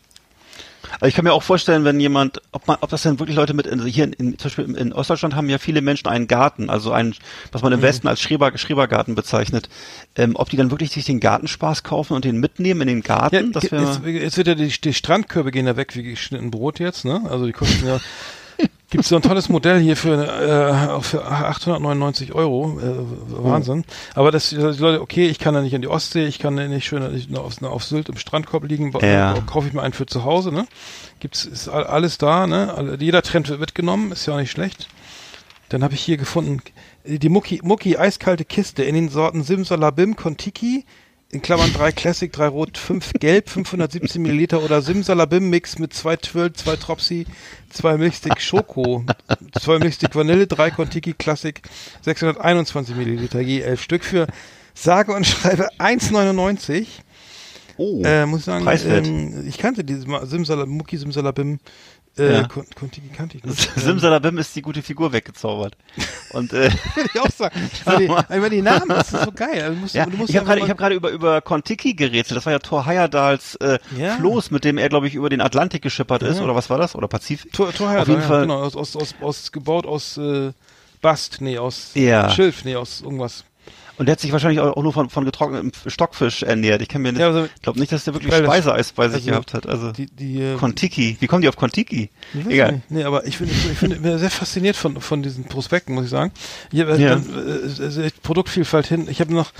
Aber ich kann mir auch vorstellen, wenn jemand, ob man, ob das denn wirklich Leute mit, also hier in, in, zum Beispiel in Ostdeutschland haben ja viele Menschen einen Garten, also einen, was man im Westen als Schreber, Schrebergarten bezeichnet. Ähm, ob die dann wirklich sich den Gartenspaß kaufen und den mitnehmen in den Garten, Ja, das jetzt, jetzt wird ja die, die Strandkörbe gehen ja weg wie geschnitten Brot jetzt, ne? Also die kosten ja. Gibt es so ein tolles Modell hier für, äh, für 899 Euro, äh, Wahnsinn. Aber das, die Leute, okay, ich kann ja nicht in die Ostsee, ich kann ja nicht schön nur auf, auf Sylt im Strandkorb liegen, Ja. kaufe ich mir einen für zu Hause, ne? Gibt's, ist all- alles da, ne? Jeder Trend wird mitgenommen, ist ja auch nicht schlecht. Dann habe ich hier gefunden die Mucki, Mucki eiskalte Kiste in den Sorten Simsalabim Kontiki, in Klammern 3 Classic, 3 Rot, 5 Gelb, 517 Milliliter oder Simsalabim Mix mit 2 Twirl, 2 Tropsi, 2 Milchstick Schoko, 2 Milchstick Vanille, 3 Kontiki Classic, 621 Milliliter, je 11 Stück für sage und schreibe 1,99. oh, Äh, muss ich sagen, ähm, ich kannte dieses Mal Simsalabim, Mucki Simsalabim, äh, Ja. Kon Kontiki kannte ich nicht. Simsalabim ist die gute Figur weggezaubert. Und äh, Würde ich auch sagen. Weil die, weil die Namen, das ist so geil. Also musst, ja, du musst ich habe gerade, ich mal- habe gerade über über Kontiki gerätselt. Das war ja Thor Heyerdahls äh, Ja. Floß, mit dem er, glaube ich, über den Atlantik geschippert ist, oder was war das? Oder Pazifik? Tor, Tor Auf jeden Fall. genau, aus, aus, aus, aus, gebaut aus äh, Bast, nee, aus Ja. Schilf, nee, aus irgendwas. Und der hat sich wahrscheinlich auch nur von, von getrocknetem Stockfisch ernährt. Ich kann mir nicht, Ja, also- glaube nicht, dass der wirklich Speiseeis bei sich also gehabt hat. Also Die, die, äh, Kontiki. Wie kommen die auf Kontiki? Egal. Nicht. Nee, aber ich finde, ich finde, ich bin sehr fasziniert von, von diesen Prospekten, muss ich sagen. Ich hab, Ja. äh, äh, äh, Produktvielfalt hin. Ich habe noch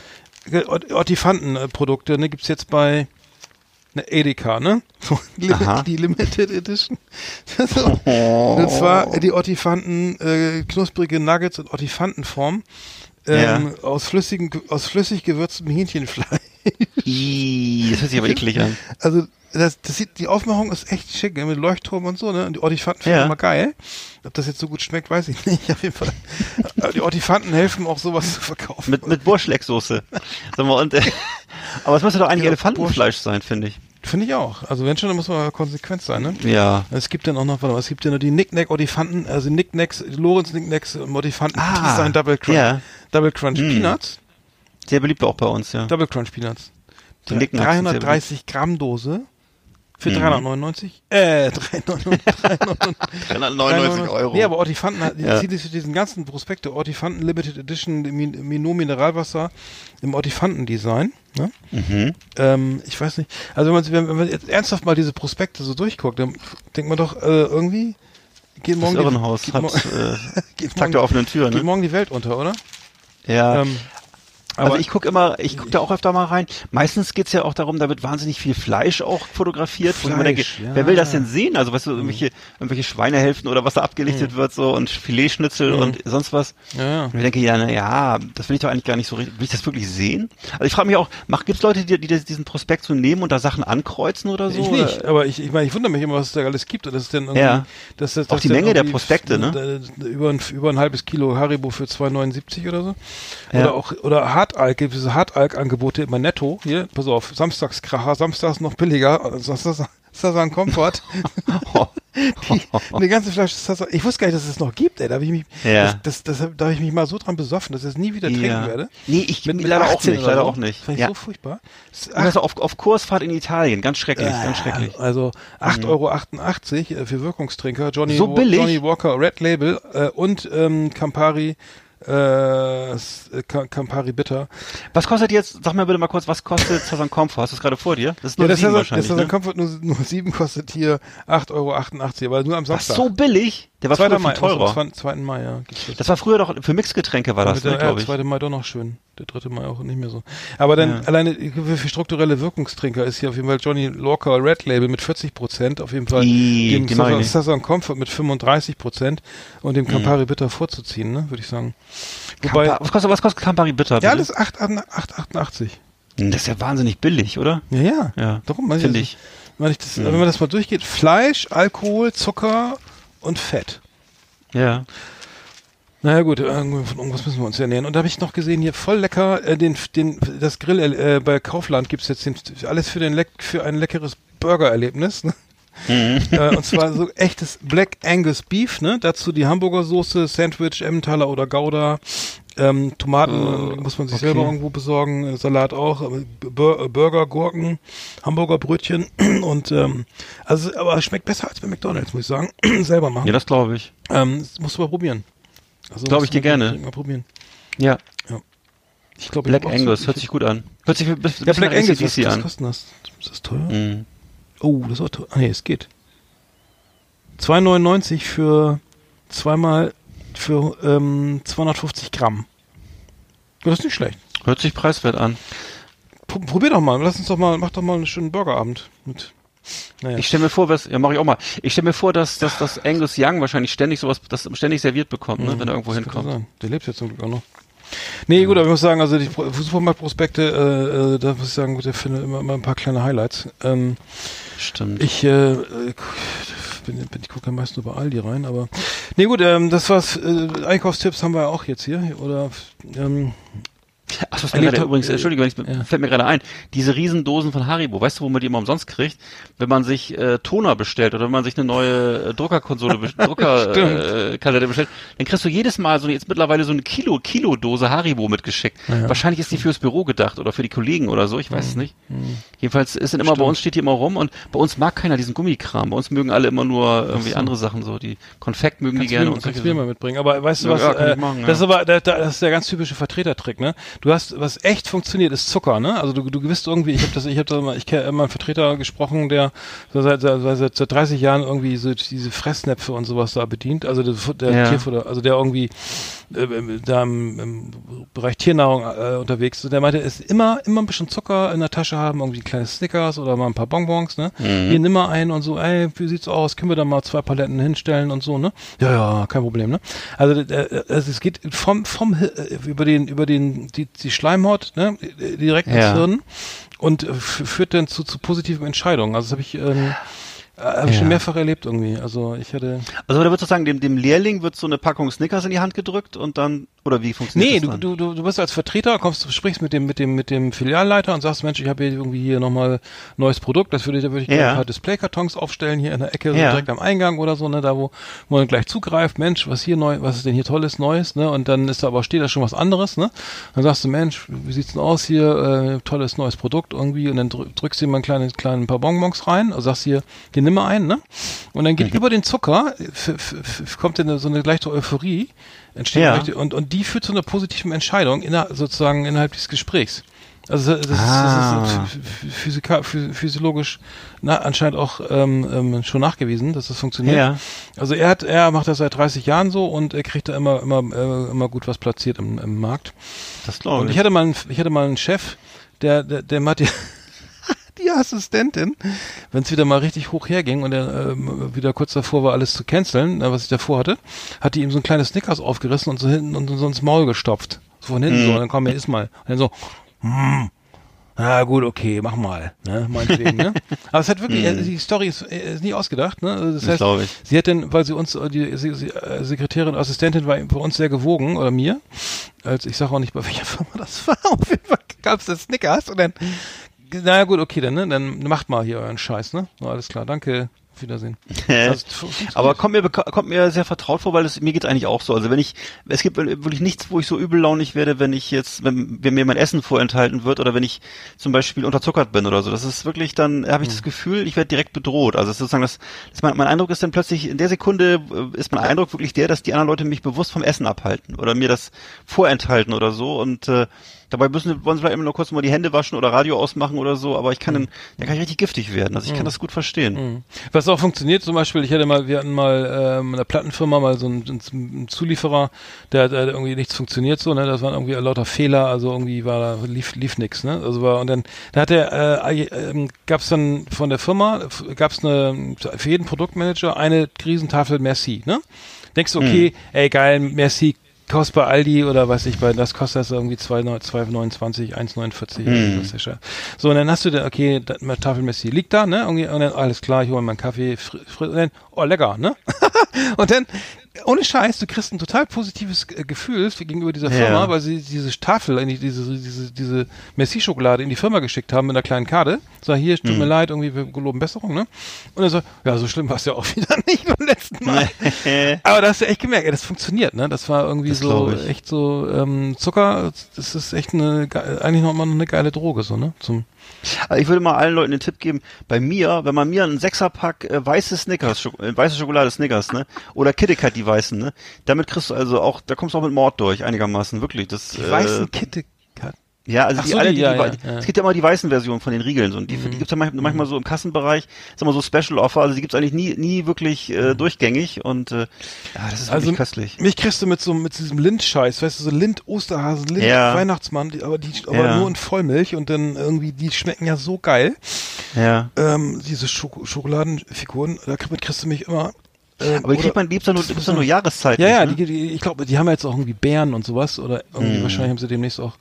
äh, Ortifanten-Produkte, ne, gibt's jetzt bei ne, Edeka, ne? So, Aha. die Limited Edition. so. Und zwar die Ortifanten, äh, knusprige Nuggets in Ortifantenform. Ähm, aus, flüssigen, aus flüssig gewürztem Hähnchenfleisch. Das hört sich aber eklig an. Also das, das sieht, die Aufmachung ist echt schick, ne? mit Leuchtturm und so, ne? Und die Ortifanten finde Ja. ich immer geil. Ob das jetzt so gut schmeckt, weiß ich nicht. Auf jeden Fall. Aber die Ortifanten helfen auch sowas zu verkaufen. Mit, mit Burschlecksoße. Sag mal, und, äh, aber es müsste doch eigentlich Ja, Elefantenfleisch sein, finde ich. Finde ich auch. Also wenn schon, dann muss man konsequent sein, ne? Ja. Es gibt dann auch noch, warte mal, es gibt ja noch die Knicknack Ortifanten, also Knickknacks, Lorenz Knickknacks und Ortifanten Ah, Design Double Crunch. ja. Double Crunch Mm. Peanuts. Sehr beliebt auch bei uns, ja. Double Crunch Peanuts. Die Knickknacks sind sehr 330 Gramm Dose für Mhm. 399. Äh, 399. 399 Euro. Nee, aber Ortifanten, hat- die Ja. zieht sich für diesen ganzen Prospekte Ortifanten Limited Edition Min- Minot Mineralwasser im Ortifanten-Design. Ne? Mhm. Ähm, ich weiß nicht. Also wenn man, wenn man jetzt ernsthaft mal diese Prospekte so durchguckt, dann denkt man doch äh, irgendwie geht Das morgen, Irrenhaus geht, hat mo- äh, geht, Tag der morgen, offenen Tür, geht ne? morgen die Welt unter, oder? Ja. Ähm, Also aber ich gucke immer, ich gucke da auch öfter mal rein. Meistens geht's ja auch darum, da wird wahnsinnig viel Fleisch auch fotografiert. wo ich mir denke, Fleisch, ja. wer will das denn sehen? Also weißt du, irgendwelche, irgendwelche Schweinehälften oder was da abgelichtet wird so und Filetschnitzel und sonst was. ja, ja. Und ich denke, ja, na ja, das will ich doch eigentlich gar nicht so richtig. Will ich das wirklich sehen? Also ich frage mich auch, mach, gibt's Leute, die, die diesen Prospekt so nehmen und da Sachen ankreuzen oder so? Ich nicht, aber ich, ich meine, ich wundere mich immer, was es da alles gibt und das ist irgendwie, Ja. dass das, Auch dass die Menge der Prospekte, ne? Über ein, über ein halbes Kilo Haribo für 2,79 oder so. Ja. Oder auch, oder Hartalk, gibt es diese Hartalk-Angebote immer netto, hier, pass auf, Samstagskracher, Samstags noch billiger, Sasan Comfort. die, eine ganze Flasche Sasan, ich wusste gar nicht, dass es das noch gibt, ey, da habe ich mich, Ja. das, das, das, da habe ich mich mal so dran besoffen, dass ich es nie wieder trinken Ja. werde. Nee, ich mit leider auch 18 nicht, leider so. auch nicht. Fand ich Ja. so furchtbar. Das auf, auf Kursfahrt in Italien, ganz schrecklich, ganz schrecklich. also 8,88 Euro äh, für Wirkungstrinker, Johnny, So? Johnny Walker Red Label äh, und ähm, Campari, äh, äh, Ca- Campari Bitter. Was kostet jetzt, sag mir bitte mal kurz, was kostet Saison Comfort? Hast du es gerade vor dir? Das ist nur Ja, das sieben ist, das wahrscheinlich, ist ne? Comfort nur, nur 7 kostet hier 8,88 Euro, aber nur am Samstag. so billig? Der war 2. früher Mai, viel teurer. Am 2. Mai, ja. Das. Das war früher doch, für Mixgetränke war das, der, ne, glaube ja, ich. 2. Mai doch noch schön. Der dritte Mal auch nicht mehr so. Aber dann Ja. alleine für, strukturelle Wirkungstrinker ist hier auf jeden Fall Johnny Locker Red Label mit 40 Prozent, auf jeden Fall Ih, dem Southern. Southern Comfort mit 35 Prozent und dem Campari Bitter vorzuziehen, ne, würde ich sagen. Wobei, Kampa- was kostet, was kostet Campari Bitter? ja, das ist 8, 888. das ist ja wahnsinnig billig, oder? Ja, ja. Ja, Darum, weiß finde ich. ich. Wenn, ich das, wenn man das mal durchgeht, Fleisch, Alkohol, Zucker und Fett. Ja. Naja gut, von irgendwas müssen wir uns ernähren. Und da habe ich noch gesehen, hier voll lecker, äh, den, den, das Grill äh, bei Kaufland gibt's jetzt den, alles für, den Leck, für ein leckeres Burgererlebnis. Ne? Äh, und zwar so echtes Black Angus Beef, ne? Dazu die Hamburger Soße, Sandwich, Emmentaler oder Gouda. Ähm, Tomaten äh, muss man sich okay. selber irgendwo besorgen, äh, Salat auch, äh, Bur äh, Burger, Gurken, Hamburger Brötchen und ähm, also aber es schmeckt besser als bei McDonalds, muss ich sagen. selber machen. Ja, das glaube ich. Ähm, das musst du mal probieren. Also Glaub musst ich dir gerne. Mal probieren. Ja. Ich glaube, Black Angus, hört sich gut an. Hört sich ein bisschen Ja, Black Angus, was, was an. kostet das? Ist das teuer? Mhm. Oh, das auch teuer. Ah, nee, es geht. 2,99 für zweimal für ähm, 250 Gramm. Das ist nicht schlecht. Hört sich preiswert an. Pro- Probier doch mal. Lass uns doch mal, mach doch mal einen schönen Burgerabend mit. Naja. Ich stelle mir vor, was, ja, mache ich auch mal. Ich stelle mir vor, dass, dass das Angus Young wahrscheinlich ständig sowas, das ständig serviert bekommt, ne, wenn er irgendwo Mhm. Hinkommt. Der lebt jetzt zum Glück auch noch. Nee, gut, aber ich muss sagen, also die Pro- Supermarktprospekte, äh, äh, da muss ich sagen, gut, der findet immer, immer ein paar kleine Highlights. Ähm, Stimmt. Ich, äh, äh, bin, bin, ich gucke ja meist nur bei Aldi rein, aber. Nee, gut, ähm, das war's. Äh, Einkaufstipps haben wir ja auch jetzt hier. Oder, ähm, Ach, fällt mir gerade übrigens, äh, Entschuldigung, wenn ich, ja. fällt mir gerade ein. Diese Riesendosen von Haribo, weißt du, wo man die immer umsonst kriegt? Wenn man sich äh, Toner bestellt oder wenn man sich eine neue äh, Druckerkonsole, bes- Druckerkassette äh, bestellt, dann kriegst du jedes Mal so eine- jetzt mittlerweile so eine Kilo, Kilo-Dose Haribo mitgeschickt. Wahrscheinlich ist die fürs Büro gedacht oder für die Kollegen oder so, ich weiß es Mhm. nicht. Jedenfalls ist dann immer, bei uns steht die immer rum und bei uns mag keiner diesen Gummikram. Bei uns mögen alle immer nur irgendwie andere Sachen so. Die Konfekt mögen kannst die gerne du und mir, solche kannst mir mal mitbringen. Aber weißt du Ja, was? ja, äh, machen, das ist ja. aber, da, da, das ist der ganz typische Vertretertrick, ne? Du hast, was echt funktioniert, ist Zucker, ne? Also du, du gewiss irgendwie, ich habe das, ich habe da mal, ich kenne immer einen Vertreter gesprochen, der seit, seit, seit, seit 30 Jahren irgendwie so diese Fressnäpfe und sowas da bedient. Also der, der Ja. Tierfutter, also der irgendwie äh, äh, da im, im Bereich Tiernahrung äh, unterwegs ist. Der meinte, es ist immer, immer ein bisschen Zucker in der Tasche haben, irgendwie kleine Snickers oder mal ein paar Bonbons, ne? Mhm. Hier nimm mal ein und so, ey, wie sieht's aus? Können wir da mal zwei Paletten hinstellen und so, ne? Ja, ja, kein Problem, ne? Also, äh, also es geht vom, vom äh, über den, über den, die, die Schleimhaut, ne? Direkt ins Ja. Hirn und führt dann zu, zu positiven Entscheidungen. Also das habe ich, ähm, äh, hab ich Ja. schon mehrfach erlebt irgendwie. Also ich hatte. Also da wird sozusagen dem, dem Lehrling wird so eine Packung Snickers in die Hand gedrückt und dann, oder wie funktioniert Nee, das du, dann? du, du, du bist als Vertreter, kommst, du sprichst mit dem, mit dem, mit dem Filialleiter und sagst, Mensch, ich habe hier irgendwie hier nochmal neues Produkt, das würde ich, da würde ich gerne Ja. ein paar Displaykartons aufstellen, hier in der Ecke, so Ja. direkt am Eingang oder so, ne, da wo man gleich zugreift, Mensch, was hier neu, was ist denn hier tolles, Neues, ne? Und dann ist da aber steht da schon was anderes, ne? Dann sagst du, Mensch, wie sieht's denn aus hier, äh, tolles neues Produkt irgendwie und dann drü- drückst du dir mal ein kleines, kleinen paar Bonbons rein und sagst hier, hier nimm mal einen, ne? Und dann Mhm. geht über den Zucker, kommt dann so eine leichte Euphorie, entsteht Ja. leichte- und, und die führt zu einer positiven Entscheidung inner, sozusagen innerhalb des Gesprächs. Also das, ist- Ah. das ist ph- physika, ph- physiologisch na, anscheinend auch ähm, ähm, schon nachgewiesen, dass das funktioniert. Ja. Also er hat, er macht das seit 30 Jahren so und er kriegt da immer, immer, äh, immer gut was platziert im, im Markt. Das glaube Und ich. ich hatte mal, einen, ich hatte mal einen Chef, der, der, der hat die, die Assistentin, wenn es wieder mal richtig hoch herging und er ähm, wieder kurz davor war, alles zu canceln, äh, was ich davor hatte, hat die ihm so ein kleines Snickers aufgerissen und so hinten und so ins Maul gestopft. So von hinten so, und dann komm, hier iss mal. Und dann so, hm, na gut, okay, mach mal, ne, meinetwegen, ne? Aber es hat wirklich, äh, die Story ist, äh, ist nie ausgedacht, ne? Also Das Das heißt, glaube ich. sie hat denn, weil sie uns, äh, die sie, sie, äh, Sekretärin, Assistentin war bei uns sehr gewogen, oder mir, als ich sage auch nicht, bei welcher Firma das war, auf jeden Fall gab es das Snickers und dann, na gut, okay, dann, ne, dann macht mal hier euren Scheiß, ne? Na, alles klar, danke, auf Wiedersehen. Also. Aber kommt mir, kommt mir sehr vertraut vor, weil es, mir geht's eigentlich auch so. Also wenn ich, es gibt wirklich nichts, wo ich so übellaunig werde, wenn ich jetzt, wenn, wenn mir mein Essen vorenthalten wird oder wenn ich zum Beispiel unterzuckert bin oder so. Das ist wirklich dann, habe ich das Gefühl, ich werde direkt bedroht. Also sozusagen das, das mein, mein Eindruck ist dann plötzlich, in der Sekunde äh, ist mein Eindruck wirklich der, dass die anderen Leute mich bewusst vom Essen abhalten oder mir das vorenthalten oder so und äh, Dabei müssen wollen sie vielleicht immer nur kurz mal die Hände waschen oder Radio ausmachen oder so, aber ich kann Mhm. dann, der kann ich richtig giftig werden. Also ich kann das gut verstehen. Was auch funktioniert, zum Beispiel, ich hatte mal, wir hatten mal ähm, in der Plattenfirma mal so einen, einen Zulieferer, der, der irgendwie nichts funktioniert so, ne? Das waren irgendwie lauter Fehler, also irgendwie war da lief lief nix, ne? Also war und dann da hat er äh, äh, gab's dann von der Firma gab's eine für jeden Produktmanager eine Riesentafel Merci, ne? Denkst du, okay, ey geil, Merci kostet bei Aldi oder weiß ich, bei das kostet das irgendwie 2,29, 1,49. Hm. Scheiße. So, und dann hast du da, okay, da, Tafel Messi liegt da, ne? Und dann, alles klar, ich hole meinen Kaffee, fr fr und dann, oh, lecker, ne? und dann, ohne Scheiß, du kriegst ein total positives Gefühl gegenüber dieser Firma, Ja. weil sie diese Tafel, die, diese, diese, diese Messi-Schokolade in die Firma geschickt haben mit einer kleinen Karte. Sag, hier, tut Hm. mir leid, irgendwie, wir geloben Besserung, ne? Und er so, ja, so schlimm war es ja auch wieder nicht beim letzten Mal. Aber da hast du echt gemerkt, ey, das funktioniert, ne? Das war irgendwie Das so, echt so, ähm, Zucker, das ist echt eine, ge- eigentlich noch mal eine geile Droge, so, ne? Zum, Also ich würde mal allen Leuten den Tipp geben, bei mir, wenn man mir einen Sechserpack äh, weiße Snickers, Schok äh, weiße Schokolade Snickers, ne? Oder KitKat die weißen, ne? Damit kriegst du also auch, da kommst du auch mit Mord durch, einigermaßen, wirklich. Das, die äh, weißen KitKat. Ja, also die so, alle, die- die, ja, die, ja, wei- ja. Mhm. es gibt ja immer die weißen Versionen von den Riegeln, so, und die, die gibt's ja manchmal, manchmal so im Kassenbereich, sag mal so Special Offer, also die gibt's eigentlich nie, nie wirklich äh, durchgängig und äh, ja, das ist Mhm. Also wirklich köstlich. mich kriegst du mit so mit diesem Lind-Scheiß, weißt du, so Lind, Osterhasen, Lind. Weihnachtsmann, die, aber die aber nur in Vollmilch und dann irgendwie, die schmecken ja so geil. Ja. Ähm, diese Schoko Schokoladenfiguren, damit kriegst du mich immer. Ähm, Aber die kriegt man, die gibt's ja nur, die gibt's ja nur Jahreszeiten. Ja, ja, ne? die, die, ich glaube, die haben jetzt auch irgendwie Bären und sowas oder irgendwie Mhm. wahrscheinlich haben sie demnächst auch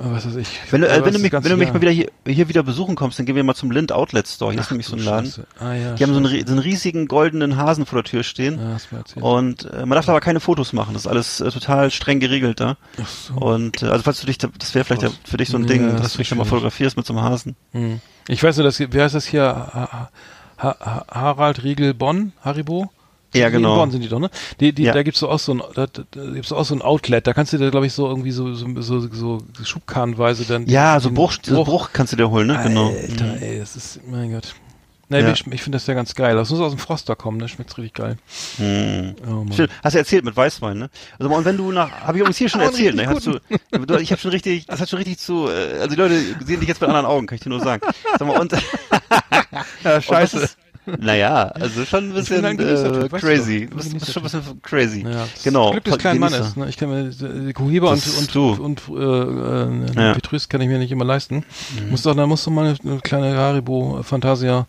was weiß ich. Wenn du, äh, wenn du mich, wenn du mich mal wieder hier, hier wieder besuchen kommst, dann gehen wir mal zum Lind Outlet Store. Hier ist Ach, nämlich so ein Laden. Scheiße. Ah, ja, Die haben so einen, Scheiße. so einen riesigen goldenen Hasen vor der Tür stehen. Ja. Und äh, man darf aber keine Fotos machen. Das ist alles äh, total streng geregelt da. Ach so. Und äh, also falls du dich, da- das wäre vielleicht ja für dich so ein Ja, Ding, das dass du dich da mal fotografierst mit so einem Hasen. Hm. Ich weiß nur, dass, wie heißt das hier? Ha ha ha Harald Riegel Bonn, Haribo? Ja, In genau. Bonn sind die doch, ne? Die, die, Ja. Da gibt's so auch so ein, da, da, gibt's auch so ein Outlet. Da kannst du dir, glaube ich, so irgendwie so, so, so, so Schubkarrenweise dann. Ja, so Bruch, so Bruch kannst du dir holen, ne? Genau. Alter, ey, das ist, mein Gott. Nee, Ja. ich, ich finde das ja ganz geil. Das muss aus dem Froster kommen, ne? Schmeckt richtig geil. Hm. Oh, Mann. Hast du erzählt mit Weißwein, ne? Also und wenn du nach, habe ich übrigens hier schon erzählt, ne? Hast du, du, ich habe schon richtig, das hat schon richtig zu, äh, also die Leute sehen dich jetzt mit anderen Augen, kann ich dir nur sagen. Sag mal, und, Ja, scheiße. Naja, also schon ein bisschen ein Genießer-Typ, äh, crazy. Du bist, schon ein bisschen crazy. Ja, genau. Glück des kleinen Genießer. Mannes. Ne? Ich kann mir äh, Cohiba und, und, du. und, äh, äh, Ja. Petrus kann ich mir nicht immer leisten. Mhm. Muss doch, da musst du mal eine, eine kleine Haribo Fantasia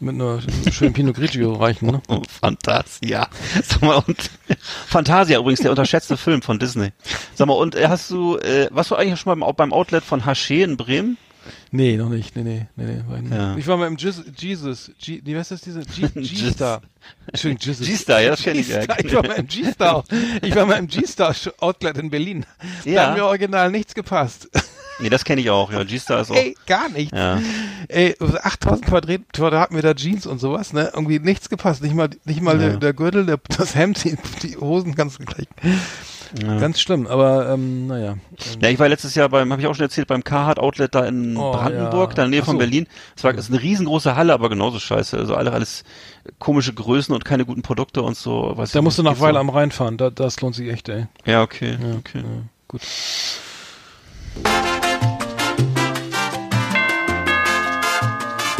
mit einer schönen Pinot Grigio reichen. Ne? Oh, Fantasia. Sag mal, und Fantasia übrigens, der unterschätzte Film von Disney. Sag mal, und äh, hast du, äh, warst du eigentlich schon mal beim, beim Outlet von Haché in Bremen? Nee, noch nicht. Nee, nee, nee, nee. War ich, nicht. Ja. ich war mal im Jiz Jesus. G, wie heißt das diese? G-Star. Entschuldigung, Jesus. G-Star, ja, das kenn ich, ja. G-Star. Ich war mal im G-Star. Ich war mal im G-Star Outlet in Berlin. Da Ja. hat mir original nichts gepasst. Nee, das kenne ich auch, ja. G-Star ist auch. Ey, gar nichts. Ja. Ey, 8000 Quadrat- Quadratmeter Jeans und sowas, ne? Irgendwie nichts gepasst. Nicht mal, nicht mal Ja. der, der Gürtel, der, das Hemd, die, die Hosen ganz gleich. Ja. Ganz schlimm, aber ähm, naja. Ja, ich war letztes Jahr beim, habe ich auch schon erzählt, beim Carhartt Outlet da in Oh, Brandenburg, ja. da in der Nähe Ach von so. Berlin. Es war ist eine riesengroße Halle, aber genauso scheiße. Also alle alles komische Größen und keine guten Produkte und so. Weiß Da ich musst du nach Weil so. am Rhein fahren. Da, das lohnt sich echt, ey. Ja, okay, Ja, okay. Ja, gut.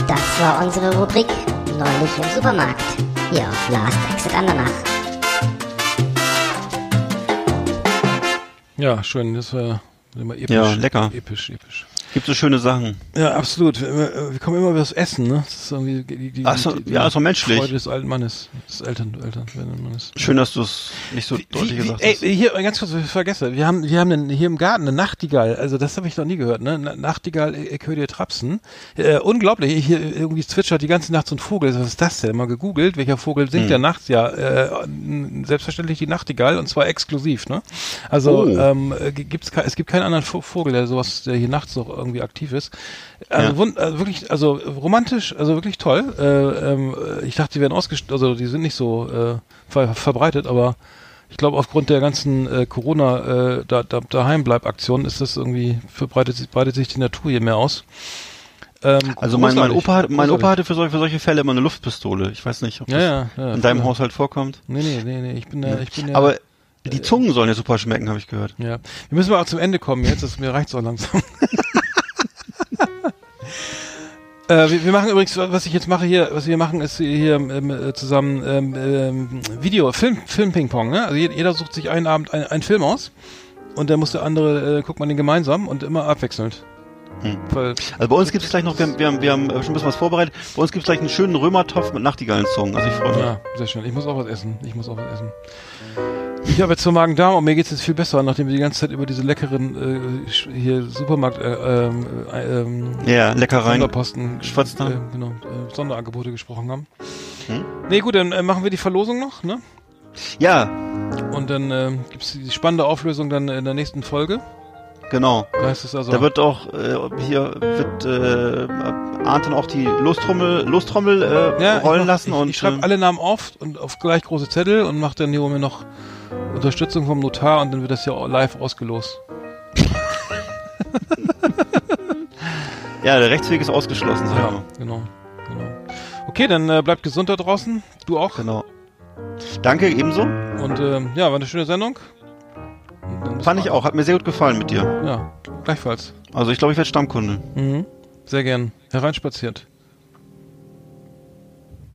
Das war unsere Rubrik Neulich im Supermarkt. Hier auf Last Exit Andernach. Ja, schön. Das war immer episch. Ja, lecker. Episch, episch. Gibt so schöne Sachen. Ja, absolut. Wir, wir kommen immer über das Essen, ne? Das ist irgendwie die, die, Ach so, die, die ja, ist doch menschlich. Freude des alten Mannes, des Eltern, Eltern, Mannes. Schön, dass du es nicht so deutlich Wie, wie, gesagt ey, hast. hier, ganz kurz, ich vergesse. Wir haben, wir haben einen, hier im Garten eine Nachtigall. Also, das habe ich noch nie gehört, ne? Na- Nachtigall, ich, ich höre dir trapsen. Äh, unglaublich. Hier irgendwie zwitschert die ganze Nacht so ein Vogel. Was ist das denn? Mal gegoogelt. Welcher Vogel singt Hm. der nachts? Ja, äh, selbstverständlich die Nachtigall und zwar exklusiv, ne? Also, Oh. ähm, äh, gibt's, es gibt keinen anderen Vo- Vogel, der sowas, der hier nachts noch irgendwie aktiv ist. Also, Ja. also wirklich, also romantisch, also wirklich toll. Äh, ähm, äh, ich dachte, die werden ausgest, also die sind nicht so äh, ver verbreitet, aber ich glaube, aufgrund der ganzen äh, Corona äh, da, da, Daheimbleib-Aktion ist das irgendwie verbreitet, breitet sich die Natur hier mehr aus. Ähm, Also mein, mein Opa, hat- mein Opa hatte für solche, für solche Fälle immer eine Luftpistole. Ich weiß nicht, ob Ja, das ja, ja, in deinem früher. Haushalt vorkommt. Nee, nee, nee, nee, ich bin der, ich bin der, Aber Die Zungen sollen ja super schmecken, habe ich gehört. Ja. Wir müssen mal auch zum Ende kommen jetzt, das mir reicht's auch langsam. äh, wir, wir machen übrigens, was ich jetzt mache hier, was wir machen, ist hier ähm, äh, zusammen ähm, ähm, Video, Film, Film Ping-Pong, ne? Also jeder, sucht sich einen Abend ein- einen Film aus und dann muss der andere, äh, guckt man den gemeinsam und immer abwechselnd. Hm. Also bei uns gibt es gleich noch, wir haben, wir haben, wir haben schon ein bisschen was vorbereitet. Bei uns gibt es gleich einen schönen Römertopf mit Nachtigallenzungen. Also ich freue mich. ja, sehr schön. Ich muss auch was essen. Ich muss auch was essen. Ich habe jetzt so Magen-Darm und mir geht's jetzt viel besser, nachdem wir die ganze Zeit über diese leckeren äh, hier Supermarkt äh, ähm, äh, ähm, Ja, Leckereien. Sonderposten, haben. Äh, genau, äh, Sonderangebote gesprochen haben. Hm? Nee, gut, dann äh, machen wir die Verlosung noch, ne? Ja, Und dann äh, gibt's die spannende Auflösung dann in der nächsten Folge. genau. Da es also. Da wird auch äh, hier wird äh, dann auch die Lostrommel Lostrommel äh, ja, rollen mach- lassen ich, und ich schreibe ähm, alle Namen auf und auf gleich große Zettel und mache dann hier oben noch Unterstützung vom Notar und dann wird das ja live ausgelost. ja der Rechtsweg ist ausgeschlossen. Ja, genau, genau. Okay, dann äh, bleibt gesund da draußen. Du auch. Genau. Danke ebenso. Und ähm, ja, war eine schöne Sendung. Fand ich auch. Hat mir sehr gut gefallen mit dir. Ja, gleichfalls. Also ich glaube, ich werde Stammkunde. Mhm. Sehr gern. Hereinspaziert.